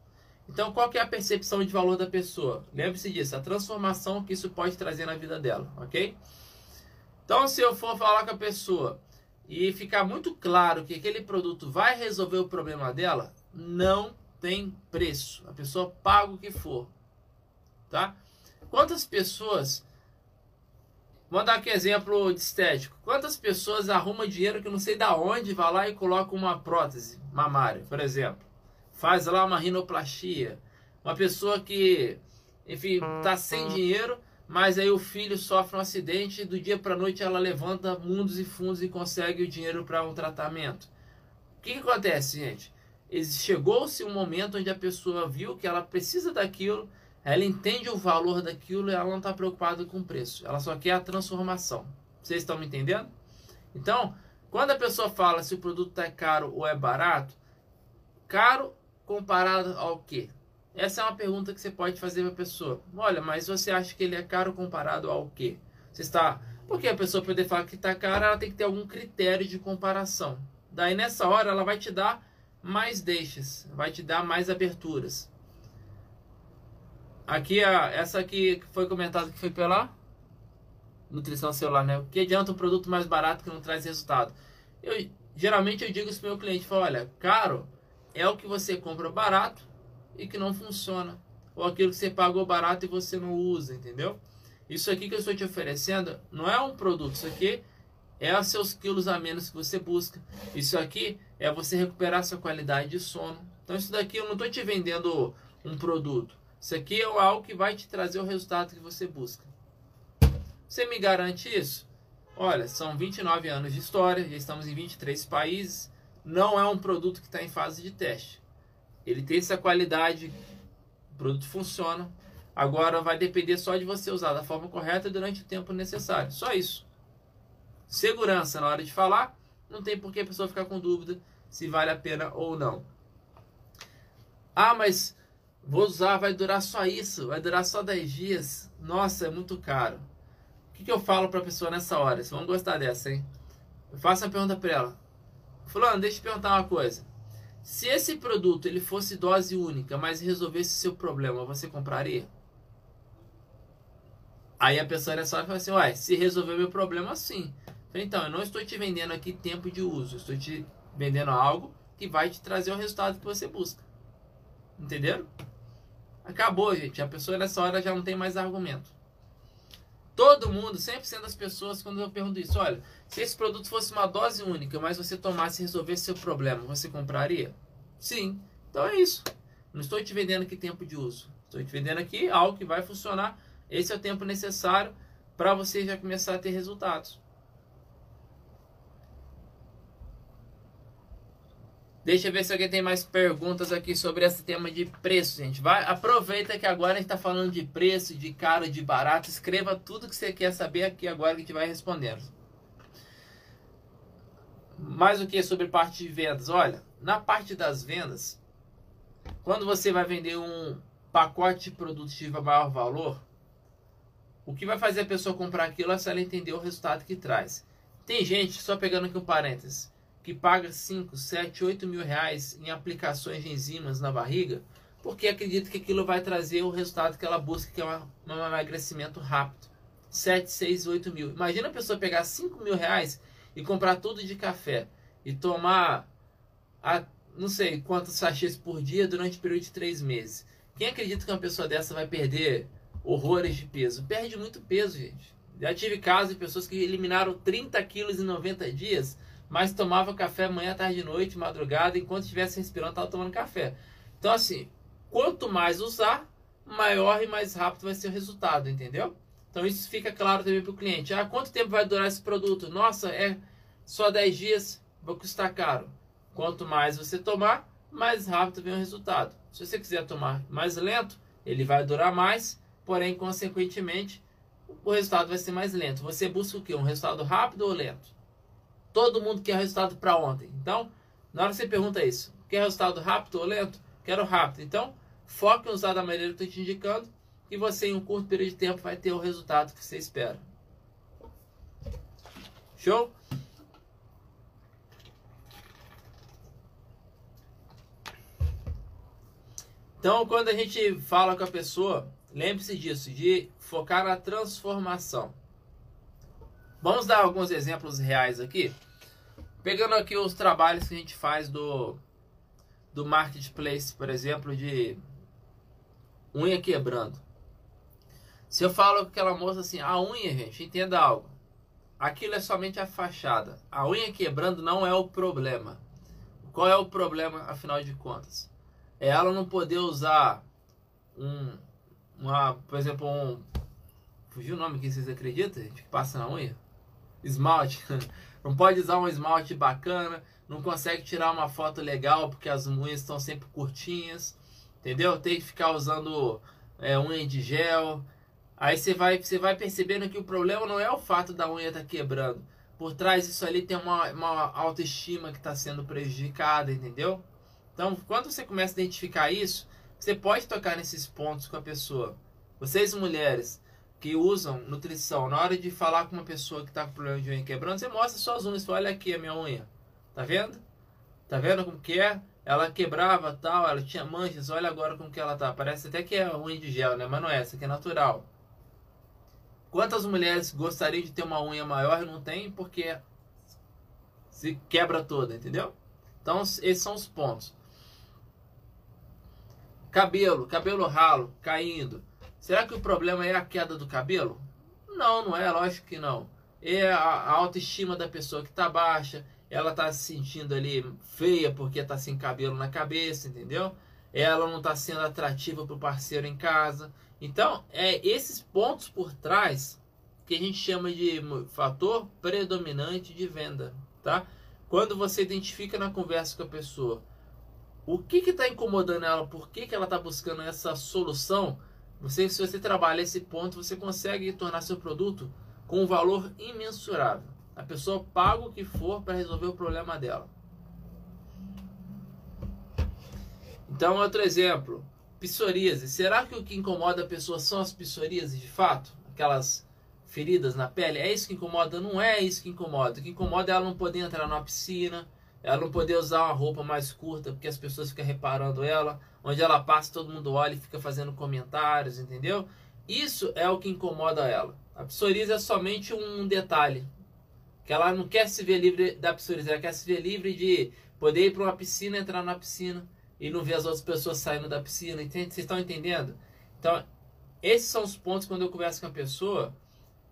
Então, qual que é a percepção de valor da pessoa? Lembre-se disso, a transformação que isso pode trazer na vida dela, ok? Então, se eu for falar com a pessoa e ficar muito claro que aquele produto vai resolver o problema dela, não tem preço. A pessoa paga o que for, tá? Quantas pessoas Vou dar aqui exemplo de estético. Quantas pessoas arrumam dinheiro que não sei da onde, vai lá e coloca uma prótese mamária, por exemplo. Faz lá uma rinoplastia. Uma pessoa que, enfim, tá sem dinheiro, mas aí o filho sofre um acidente e do dia para noite ela levanta mundos e fundos e consegue o dinheiro para um tratamento. O que, que acontece, gente? Chegou-se um momento onde a pessoa viu que ela precisa daquilo, ela entende o valor daquilo e ela não está preocupada com o preço. Ela só quer a transformação. Vocês estão me entendendo? Então, quando a pessoa fala se o produto é caro ou é barato, caro comparado ao quê? Essa é uma pergunta que você pode fazer para a pessoa. Olha, mas você acha que ele é caro comparado ao quê? Você está. Porque a pessoa poder falar que está caro, ela tem que ter algum critério de comparação. Daí nessa hora ela vai te dar mais deixas, vai te dar mais aberturas. Aqui, a, essa aqui foi comentada que foi pela nutrição celular, né? O que adianta um produto mais barato que não traz resultado? Eu, geralmente eu digo isso para o meu cliente, falo, olha, caro é o que você compra barato e que não funciona. Ou aquilo que você pagou barato e você não usa, entendeu? Isso aqui que eu estou te oferecendo não é um produto, isso aqui é os seus quilos a menos que você busca. Isso aqui é você recuperar sua qualidade de sono. Então isso daqui eu não estou te vendendo um produto. Isso aqui é algo que vai te trazer o resultado que você busca. Você me garante isso? Olha, são 29 anos de história, já estamos em 23 países. Não é um produto que está em fase de teste. Ele tem essa qualidade, o produto funciona. Agora vai depender só de você usar da forma correta durante o tempo necessário. Só isso. Segurança na hora de falar, não tem por que a pessoa ficar com dúvida se vale a pena ou não. Ah, mas Vou usar, vai durar só isso, vai durar só 10 dias. Nossa, é muito caro. O que, que eu falo para a pessoa nessa hora? Vocês vão gostar dessa, hein? Eu faço uma pergunta para ela. Fulano, deixa eu te perguntar uma coisa. Se esse produto ele fosse dose única, mas resolvesse seu problema, você compraria? Aí a pessoa nessa hora fala assim, uai, se resolver meu problema, sim. Então, eu não estou te vendendo aqui tempo de uso, estou te vendendo algo que vai te trazer o resultado que você busca. Entenderam? Acabou, gente. A pessoa nessa hora já não tem mais argumento. Todo mundo, 100% das pessoas, quando eu pergunto isso, olha, se esse produto fosse uma dose única, mas você tomasse e resolvesse seu problema, você compraria? Sim. Então é isso. Não estou te vendendo aqui tempo de uso. Estou te vendendo aqui algo que vai funcionar. Esse é o tempo necessário para você já começar a ter resultados. Deixa eu ver se alguém tem mais perguntas aqui sobre esse tema de preço, gente. Vai, aproveita que agora a gente está falando de preço, de caro, de barato. Escreva tudo que você quer saber aqui agora que a gente vai respondendo. Mais o que sobre parte de vendas? Olha, na parte das vendas, quando você vai vender um pacote de produtos de maior valor, o que vai fazer a pessoa comprar aquilo é se ela entender o resultado que traz. Tem gente, só pegando aqui um parênteses, que paga 5, 7, 8 mil reais em aplicações de enzimas na barriga, porque acredita que aquilo vai trazer o resultado que ela busca, que é um emagrecimento rápido. 7, 6, 8 mil. Imagina a pessoa pegar 5 mil reais e comprar tudo de café e tomar a, não sei quantos sachês por dia durante um período de três meses. Quem acredita que uma pessoa dessa vai perder horrores de peso? Perde muito peso, gente. Já tive casos de pessoas que eliminaram 30 quilos em 90 dias, mas tomava café manhã, tarde, noite, madrugada, enquanto estivesse respirando, estava tomando café. Então, assim, quanto mais usar, maior e mais rápido vai ser o resultado, entendeu? Então isso fica claro também para o cliente. Ah, quanto tempo vai durar esse produto? Nossa, é só 10 dias, vai custar caro. Quanto mais você tomar, mais rápido vem o resultado. Se você quiser tomar mais lento, ele vai durar mais, porém, consequentemente, o resultado vai ser mais lento. Você busca o quê? Um resultado rápido ou lento? Todo mundo quer resultado para ontem. Então, na hora que você pergunta isso, quer resultado rápido ou lento? Quero rápido. Então, foque em usar da maneira que eu estou te indicando e você, em um curto período de tempo, vai ter o resultado que você espera. Show? Então, quando a gente fala com a pessoa, lembre-se disso, de focar na transformação. Vamos dar alguns exemplos reais aqui. Pegando aqui os trabalhos que a gente faz do, do marketplace, por exemplo, de unha quebrando. Se eu falo com aquela moça assim, a unha, gente, entenda algo. Aquilo é somente a fachada. A unha quebrando não é o problema. Qual é o problema, afinal de contas? É ela não poder usar um, uma, por exemplo, um. Fugiu o nome que vocês acreditam, gente? Que passa na unha? Esmalte. Não pode usar um esmalte bacana, não consegue tirar uma foto legal porque as unhas estão sempre curtinhas, entendeu? Tem que ficar usando é, unha de gel. Aí você vai, você vai percebendo que o problema não é o fato da unha estar tá quebrando. Por trás disso ali tem uma, uma autoestima que está sendo prejudicada, entendeu? Então, quando você começa a identificar isso, você pode tocar nesses pontos com a pessoa. Vocês mulheres, que usam nutrição, na hora de falar com uma pessoa que está com problema de unha quebrando, você mostra suas unhas, fala, olha aqui a minha unha. Tá vendo? Tá vendo como que é? Ela quebrava tal, ela tinha manchas, olha agora como que ela tá. Parece até que é unha de gel, né? Mas não é, essa aqui é natural. Quantas mulheres gostariam de ter uma unha maior e não tem porque se quebra toda, entendeu? Então, esses são os pontos. Cabelo, cabelo ralo, caindo. Será que o problema é a queda do cabelo? Não, não é, lógico que não. É a, autoestima da pessoa que está baixa, ela está se sentindo ali feia porque está sem cabelo na cabeça, entendeu? Ela não está sendo atrativa para o parceiro em casa. Então, é esses pontos por trás que a gente chama de fator predominante de venda, tá? Quando você identifica na conversa com a pessoa o que está incomodando ela, por que, que ela está buscando essa solução, você, se você trabalha esse ponto, você consegue tornar seu produto com um valor imensurável. A pessoa paga o que for para resolver o problema dela. Então, outro exemplo, psoríase. Será que o que incomoda a pessoa são as psoríases de fato? Aquelas feridas na pele? É isso que incomoda? Não é isso que incomoda. O que incomoda é ela não poder entrar na piscina, ela não poder usar uma roupa mais curta porque as pessoas ficam reparando ela, onde ela passa todo mundo olha e fica fazendo comentários, entendeu? Isso é o que incomoda ela. A psoríase é somente um detalhe, que ela não quer se ver livre da psoríase, ela quer se ver livre de poder ir para uma piscina, entrar na piscina e não ver as outras pessoas saindo da piscina, entende? Vocês estão entendendo? Então, esses são os pontos quando eu converso com a pessoa.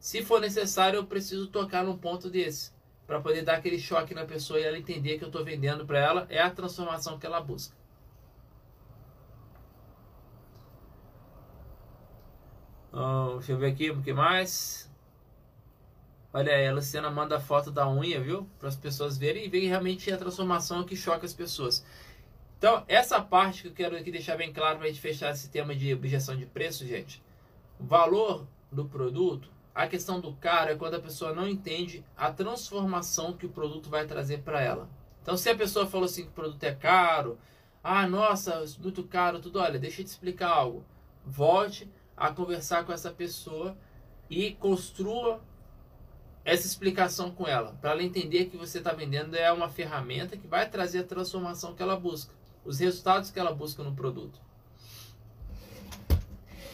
Se for necessário, eu preciso tocar num ponto desse para poder dar aquele choque na pessoa e ela entender que eu estou vendendo para ela é a transformação que ela busca. Oh, deixa eu ver aqui o que mais. Olha aí, a Luciana manda foto da unha, viu? Para as pessoas verem e verem realmente a transformação que choca as pessoas. Então, essa parte que eu quero aqui deixar bem claro para a gente fechar esse tema de objeção de preço, gente. O valor do produto a questão do caro é quando a pessoa não entende a transformação que o produto vai trazer para ela. Então, se a pessoa falou assim que o produto é caro, ah, nossa, muito caro, tudo, olha, deixa eu te explicar algo. Volte a conversar com essa pessoa e construa essa explicação com ela, para ela entender que você está vendendo é uma ferramenta que vai trazer a transformação que ela busca, os resultados que ela busca no produto.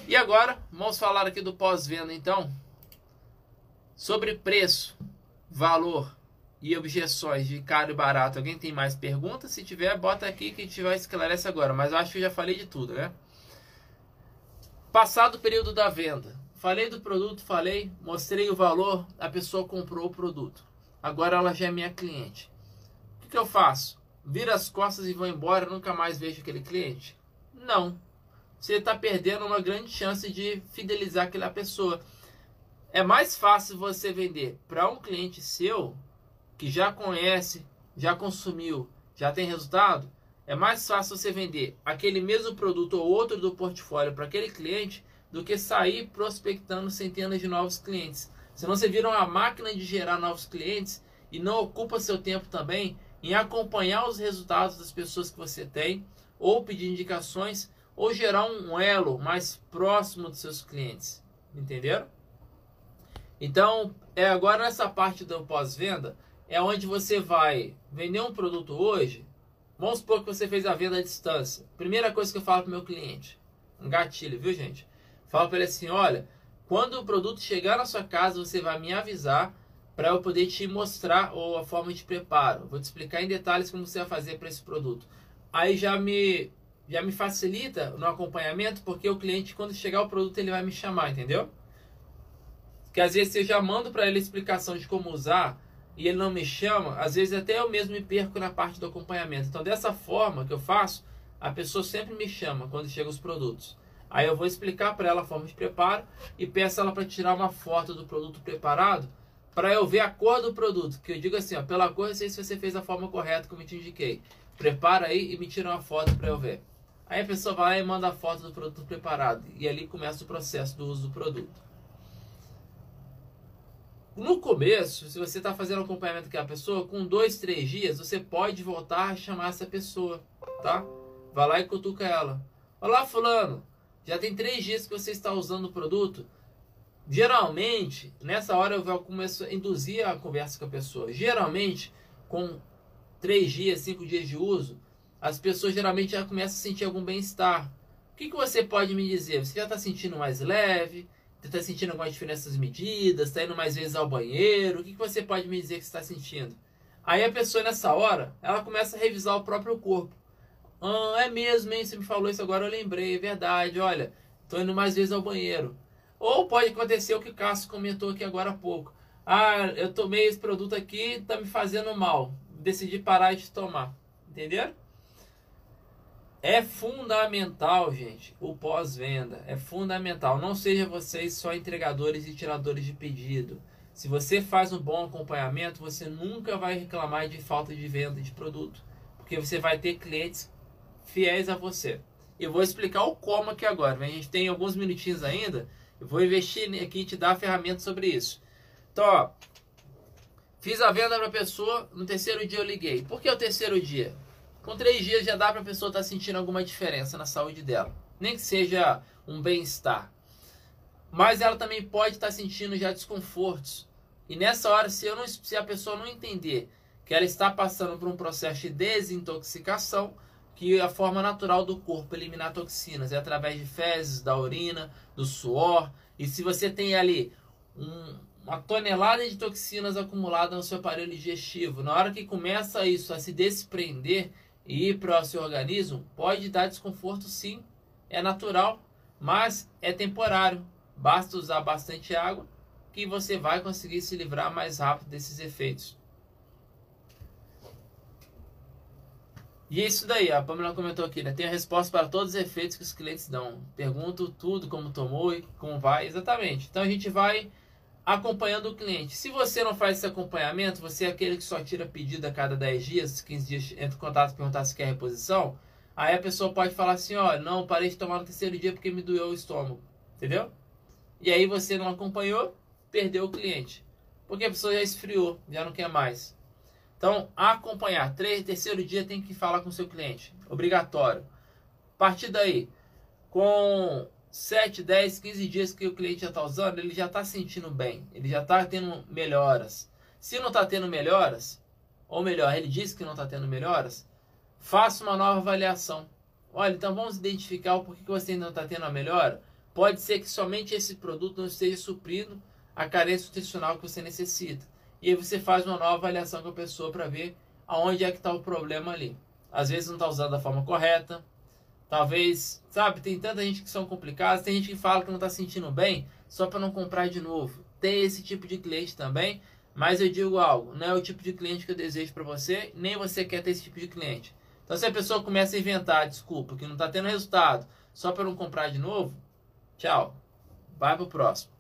E agora, vamos falar aqui do pós-venda então. Sobre preço, valor e objeções de caro e barato, alguém tem mais perguntas? Se tiver, bota aqui que a gente vai esclarecer agora. Mas eu acho que eu já falei de tudo, né? Passado o período da venda. Falei do produto, falei, mostrei o valor, a pessoa comprou o produto. Agora ela já é minha cliente. O que, que eu faço? Vira as costas e vou embora, nunca mais vejo aquele cliente? Não. Você está perdendo uma grande chance de fidelizar aquela pessoa. É mais fácil você vender para um cliente seu que já conhece, já consumiu, já tem resultado, é mais fácil você vender aquele mesmo produto ou outro do portfólio para aquele cliente do que sair prospectando centenas de novos clientes. Senão você vira uma máquina de gerar novos clientes e não ocupa seu tempo também em acompanhar os resultados das pessoas que você tem, ou pedir indicações, ou gerar um elo mais próximo dos seus clientes. Entenderam? Então, é agora nessa parte do pós-venda, é onde você vai vender um produto hoje. Vamos supor que você fez a venda à distância. Primeira coisa que eu falo para o meu cliente, um gatilho, viu gente? Falo para ele assim, olha, quando o produto chegar na sua casa, você vai me avisar para eu poder te mostrar ou a forma de preparo. Vou te explicar em detalhes como você vai fazer para esse produto. Aí já me já me facilita no acompanhamento, porque o cliente quando chegar o produto ele vai me chamar, entendeu? Que às vezes eu já mando para ele a explicação de como usar, e ele não me chama, às vezes até eu mesmo me perco na parte do acompanhamento. Então, dessa forma que eu faço, a pessoa sempre me chama quando chegam os produtos. Aí eu vou explicar para ela a forma de preparo e peço ela para tirar uma foto do produto preparado para eu ver a cor do produto. Que eu digo assim, ó, pela cor eu sei se você fez a forma correta como eu te indiquei. Prepara aí e me tira uma foto para eu ver. Aí a pessoa vai lá e manda a foto do produto preparado. E ali começa o processo do uso do produto. No começo, se você está fazendo acompanhamento com a pessoa, com dois, três dias, você pode voltar a chamar essa pessoa, tá? Vai lá e cutuca ela. Olá, fulano, já tem três dias que você está usando o produto. Geralmente, nessa hora eu começo a induzir a conversa com a pessoa. Geralmente, com três dias, cinco dias de uso, as pessoas geralmente já começam a sentir algum bem-estar. O que, que você pode me dizer? Você já está sentindo mais leve? Está sentindo alguma diferença nas medidas, está indo mais vezes ao banheiro, o que, que você pode me dizer que está sentindo? Aí a pessoa nessa hora, ela começa a revisar o próprio corpo. Ah, é mesmo, hein? Você me falou isso agora, eu lembrei, é verdade, olha, estou indo mais vezes ao banheiro. Ou pode acontecer o que o Cássio comentou aqui agora há pouco. Ah, eu tomei esse produto aqui, está me fazendo mal. Decidi parar de tomar. Entenderam? É fundamental, gente, o pós-venda. É fundamental. Não seja vocês só entregadores e tiradores de pedido. Se você faz um bom acompanhamento, você nunca vai reclamar de falta de venda de produto, porque você vai ter clientes fiéis a você. Eu vou explicar o como aqui agora. A gente tem alguns minutinhos ainda. Eu vou investir aqui e te dar a ferramenta sobre isso. Então, ó, fiz a venda para a pessoa. No terceiro dia eu liguei. Por que o terceiro dia? Com três dias já dá para a pessoa estar tá sentindo alguma diferença na saúde dela. Nem que seja um bem-estar. Mas ela também pode estar tá sentindo já desconfortos. E nessa hora, se, eu não, se a pessoa não entender que ela está passando por um processo de desintoxicação, que a forma natural do corpo eliminar toxinas é através de fezes, da urina, do suor. E se você tem ali um, uma tonelada de toxinas acumuladas no seu aparelho digestivo, na hora que começa isso a se desprender, e para o seu organismo pode dar desconforto sim, é natural, mas é temporário. Basta usar bastante água que você vai conseguir se livrar mais rápido desses efeitos. E é isso daí, a Pamela comentou aqui, né? Tem a resposta para todos os efeitos que os clientes dão. Pergunto tudo, como tomou e como vai, exatamente. Então a gente vai acompanhando o cliente. Se você não faz esse acompanhamento, você é aquele que só tira pedido a cada 10 dias, 15 dias, entra em contato e perguntar se quer reposição, aí a pessoa pode falar assim, ó, não, parei de tomar no terceiro dia porque me doeu o estômago. Entendeu? E aí você não acompanhou, perdeu o cliente. Porque a pessoa já esfriou, já não quer mais. Então, acompanhar. Três, terceiro dia tem que falar com o seu cliente. Obrigatório. A partir daí, com 7, 10, 15 dias que o cliente já está usando, ele já está sentindo bem, ele já está tendo melhoras. Se não está tendo melhoras, ou melhor, ele disse que não está tendo melhoras, faça uma nova avaliação. Olha, então vamos identificar o porquê que você ainda não está tendo a melhora. Pode ser que somente esse produto não esteja suprindo a carência nutricional que você necessita. e aí você faz uma nova avaliação com a pessoa para ver aonde é que está o problema ali. Às vezes não está usando da forma correta, talvez, sabe, tem tanta gente que são complicadas, tem gente que fala que não está sentindo bem só para não comprar de novo. Tem esse tipo de cliente também, mas eu digo algo, não é o tipo de cliente que eu desejo para você, nem você quer ter esse tipo de cliente. Então se a pessoa começa a inventar desculpa que não está tendo resultado só para não comprar de novo, tchau, vai para o próximo.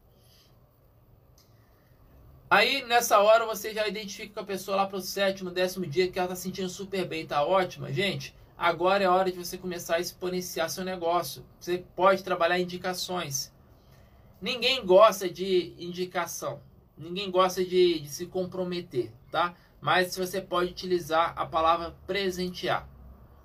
Aí nessa hora você já identifica com a pessoa lá pro sétimo, décimo dia que ela tá sentindo super bem, tá ótima. Gente, agora é hora de você começar a exponenciar seu negócio. Você pode trabalhar indicações. Ninguém gosta de indicação. Ninguém gosta de, de se comprometer, tá? Mas você pode utilizar a palavra presentear.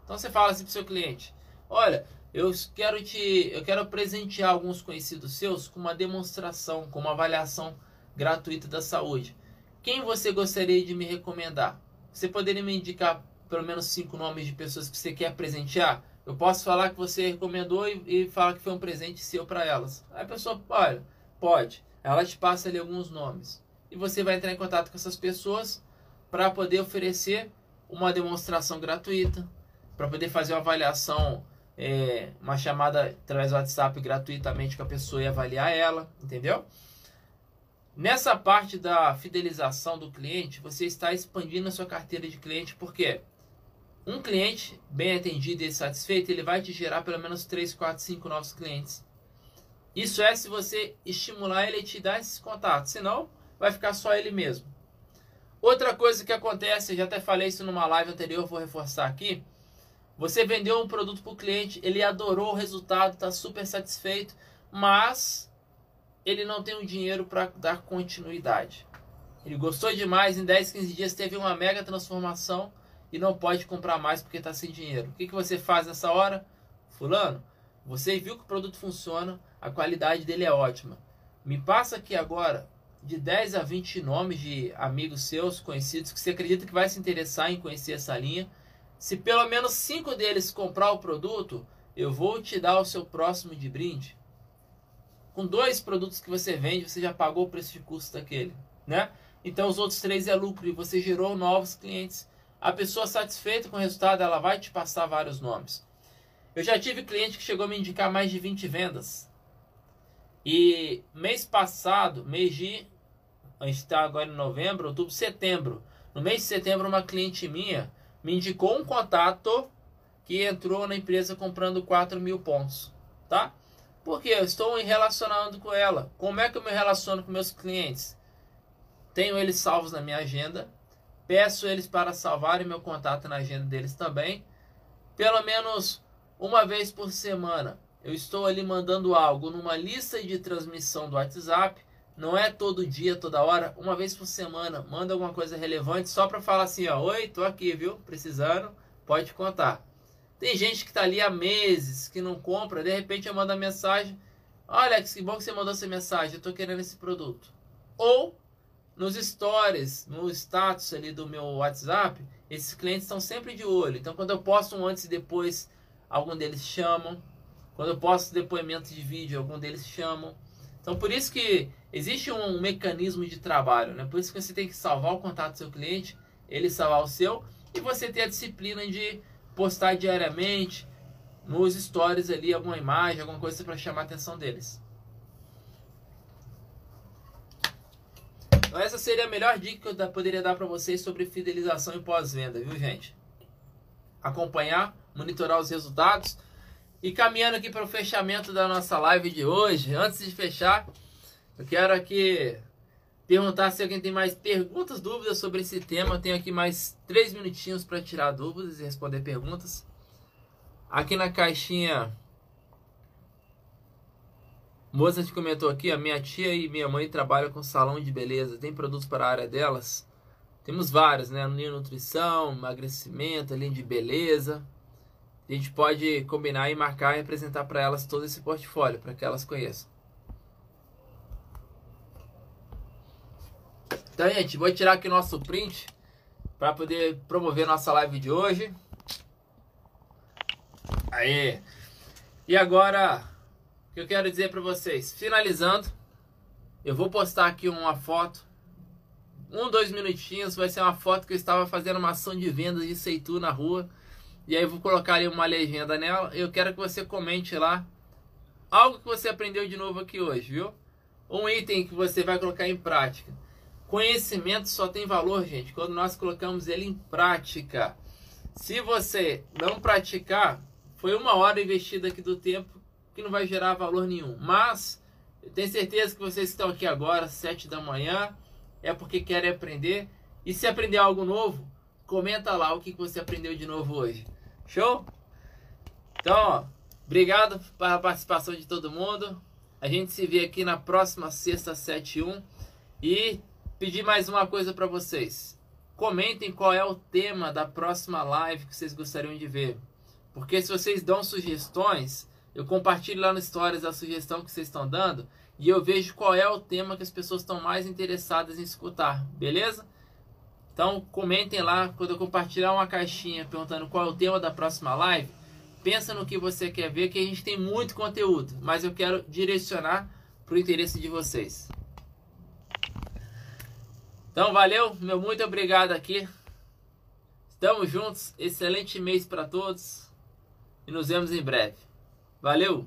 Então você fala assim pro seu cliente: "Olha, eu quero te, eu quero presentear alguns conhecidos seus com uma demonstração, com uma avaliação gratuita da saúde. Quem você gostaria de me recomendar? Você poderia me indicar pelo menos cinco nomes de pessoas que você quer presentear? Eu posso falar que você recomendou e, e falar que foi um presente seu para elas. Aí a pessoa, olha, pode. Ela te passa ali alguns nomes. E você vai entrar em contato com essas pessoas para poder oferecer uma demonstração gratuita, para poder fazer uma avaliação, é, uma chamada através do WhatsApp gratuitamente com a pessoa e avaliar ela, entendeu? Nessa parte da fidelização do cliente, você está expandindo a sua carteira de cliente, porque um cliente bem atendido e satisfeito, ele vai te gerar pelo menos 3, 4, 5 novos clientes. Isso é se você estimular ele a te dar esses contatos, senão vai ficar só ele mesmo. Outra coisa que acontece, já até falei isso numa live anterior, vou reforçar aqui. Você vendeu um produto para o cliente, ele adorou o resultado, está super satisfeito, mas ele não tem o dinheiro para dar continuidade. Ele gostou demais, em 10, 15 dias teve uma mega transformação e não pode comprar mais porque está sem dinheiro. O que, que você faz nessa hora? Fulano, você viu que o produto funciona, a qualidade dele é ótima. Me passa aqui agora de 10 a 20 nomes de amigos seus, conhecidos, que você acredita que vai se interessar em conhecer essa linha. Se pelo menos 5 deles comprar o produto, eu vou te dar o seu próximo de brinde com dois produtos que você vende, você já pagou o preço de custo daquele, né? Então os outros três é lucro e você gerou novos clientes. A pessoa satisfeita com o resultado, ela vai te passar vários nomes. Eu já tive cliente que chegou a me indicar mais de 20 vendas. E mês passado, mês de. A gente está agora em novembro, outubro, setembro. No mês de setembro, uma cliente minha me indicou um contato que entrou na empresa comprando 4 mil pontos. Tá? Porque eu estou me relacionando com ela. Como é que eu me relaciono com meus clientes? Tenho eles salvos na minha agenda. Peço eles para salvarem meu contato na agenda deles também. Pelo menos uma vez por semana eu estou ali mandando algo numa lista de transmissão do WhatsApp. Não é todo dia, toda hora, uma vez por semana. Manda alguma coisa relevante só para falar assim: ó, oi, tô aqui, viu? Precisando, pode contar. Tem gente que está ali há meses, que não compra, de repente eu mando a mensagem. Olha, que bom que você mandou essa mensagem, eu estou querendo esse produto. Ou nos stories, no status ali do meu WhatsApp, esses clientes estão sempre de olho. Então quando eu posto um antes e depois, algum deles chamam. Quando eu posto depoimento de vídeo, algum deles chamam. Então por isso que existe um, um mecanismo de trabalho, né? Por isso que você tem que salvar o contato do seu cliente, ele salvar o seu e você ter a disciplina de postar diariamente nos stories ali alguma imagem, alguma coisa para chamar a atenção deles. Então essa seria a melhor dica que eu poderia dar para vocês sobre fidelização e pós-venda, viu gente? Acompanhar, monitorar os resultados e caminhando aqui para o fechamento da nossa live de hoje. Antes de fechar, eu quero aqui perguntar se alguém tem mais perguntas, dúvidas sobre esse tema. Eu tenho aqui mais três minutinhos para tirar dúvidas e responder perguntas. Aqui na caixinha, que comentou aqui, a minha tia e minha mãe trabalham com salão de beleza. Tem produtos para a área delas? Temos vários, né? Linha nutrição, emagrecimento, linha de beleza. A gente pode combinar e marcar e apresentar para elas todo esse portfólio para que elas conheçam. Então, gente, vou tirar aqui nosso print para poder promover nossa live de hoje. Aí. E agora, que eu quero dizer para vocês, finalizando, eu vou postar aqui uma foto um, dois minutinhos, vai ser uma foto que eu estava fazendo uma ação de vendas de Seitu na rua. E aí eu vou colocar ali uma legenda nela. Eu quero que você comente lá algo que você aprendeu de novo aqui hoje, viu? Um item que você vai colocar em prática. Conhecimento só tem valor, gente, quando nós colocamos ele em prática. Se você não praticar, foi uma hora investida aqui do tempo que não vai gerar valor nenhum. Mas eu tenho certeza que vocês que estão aqui agora, sete da manhã, é porque querem aprender. E se aprender algo novo, comenta lá o que você aprendeu de novo hoje. Show? Então, ó, obrigado pela participação de todo mundo. A gente se vê aqui na próxima sexta, 7 1. E pedir mais uma coisa para vocês. Comentem qual é o tema da próxima live que vocês gostariam de ver. Porque se vocês dão sugestões, eu compartilho lá no Stories a sugestão que vocês estão dando e eu vejo qual é o tema que as pessoas estão mais interessadas em escutar, beleza? Então comentem lá quando eu compartilhar uma caixinha perguntando qual é o tema da próxima live. Pensa no que você quer ver, que a gente tem muito conteúdo, mas eu quero direcionar para o interesse de vocês. Então valeu, meu muito obrigado aqui. Estamos juntos, excelente mês para todos e nos vemos em breve. Valeu!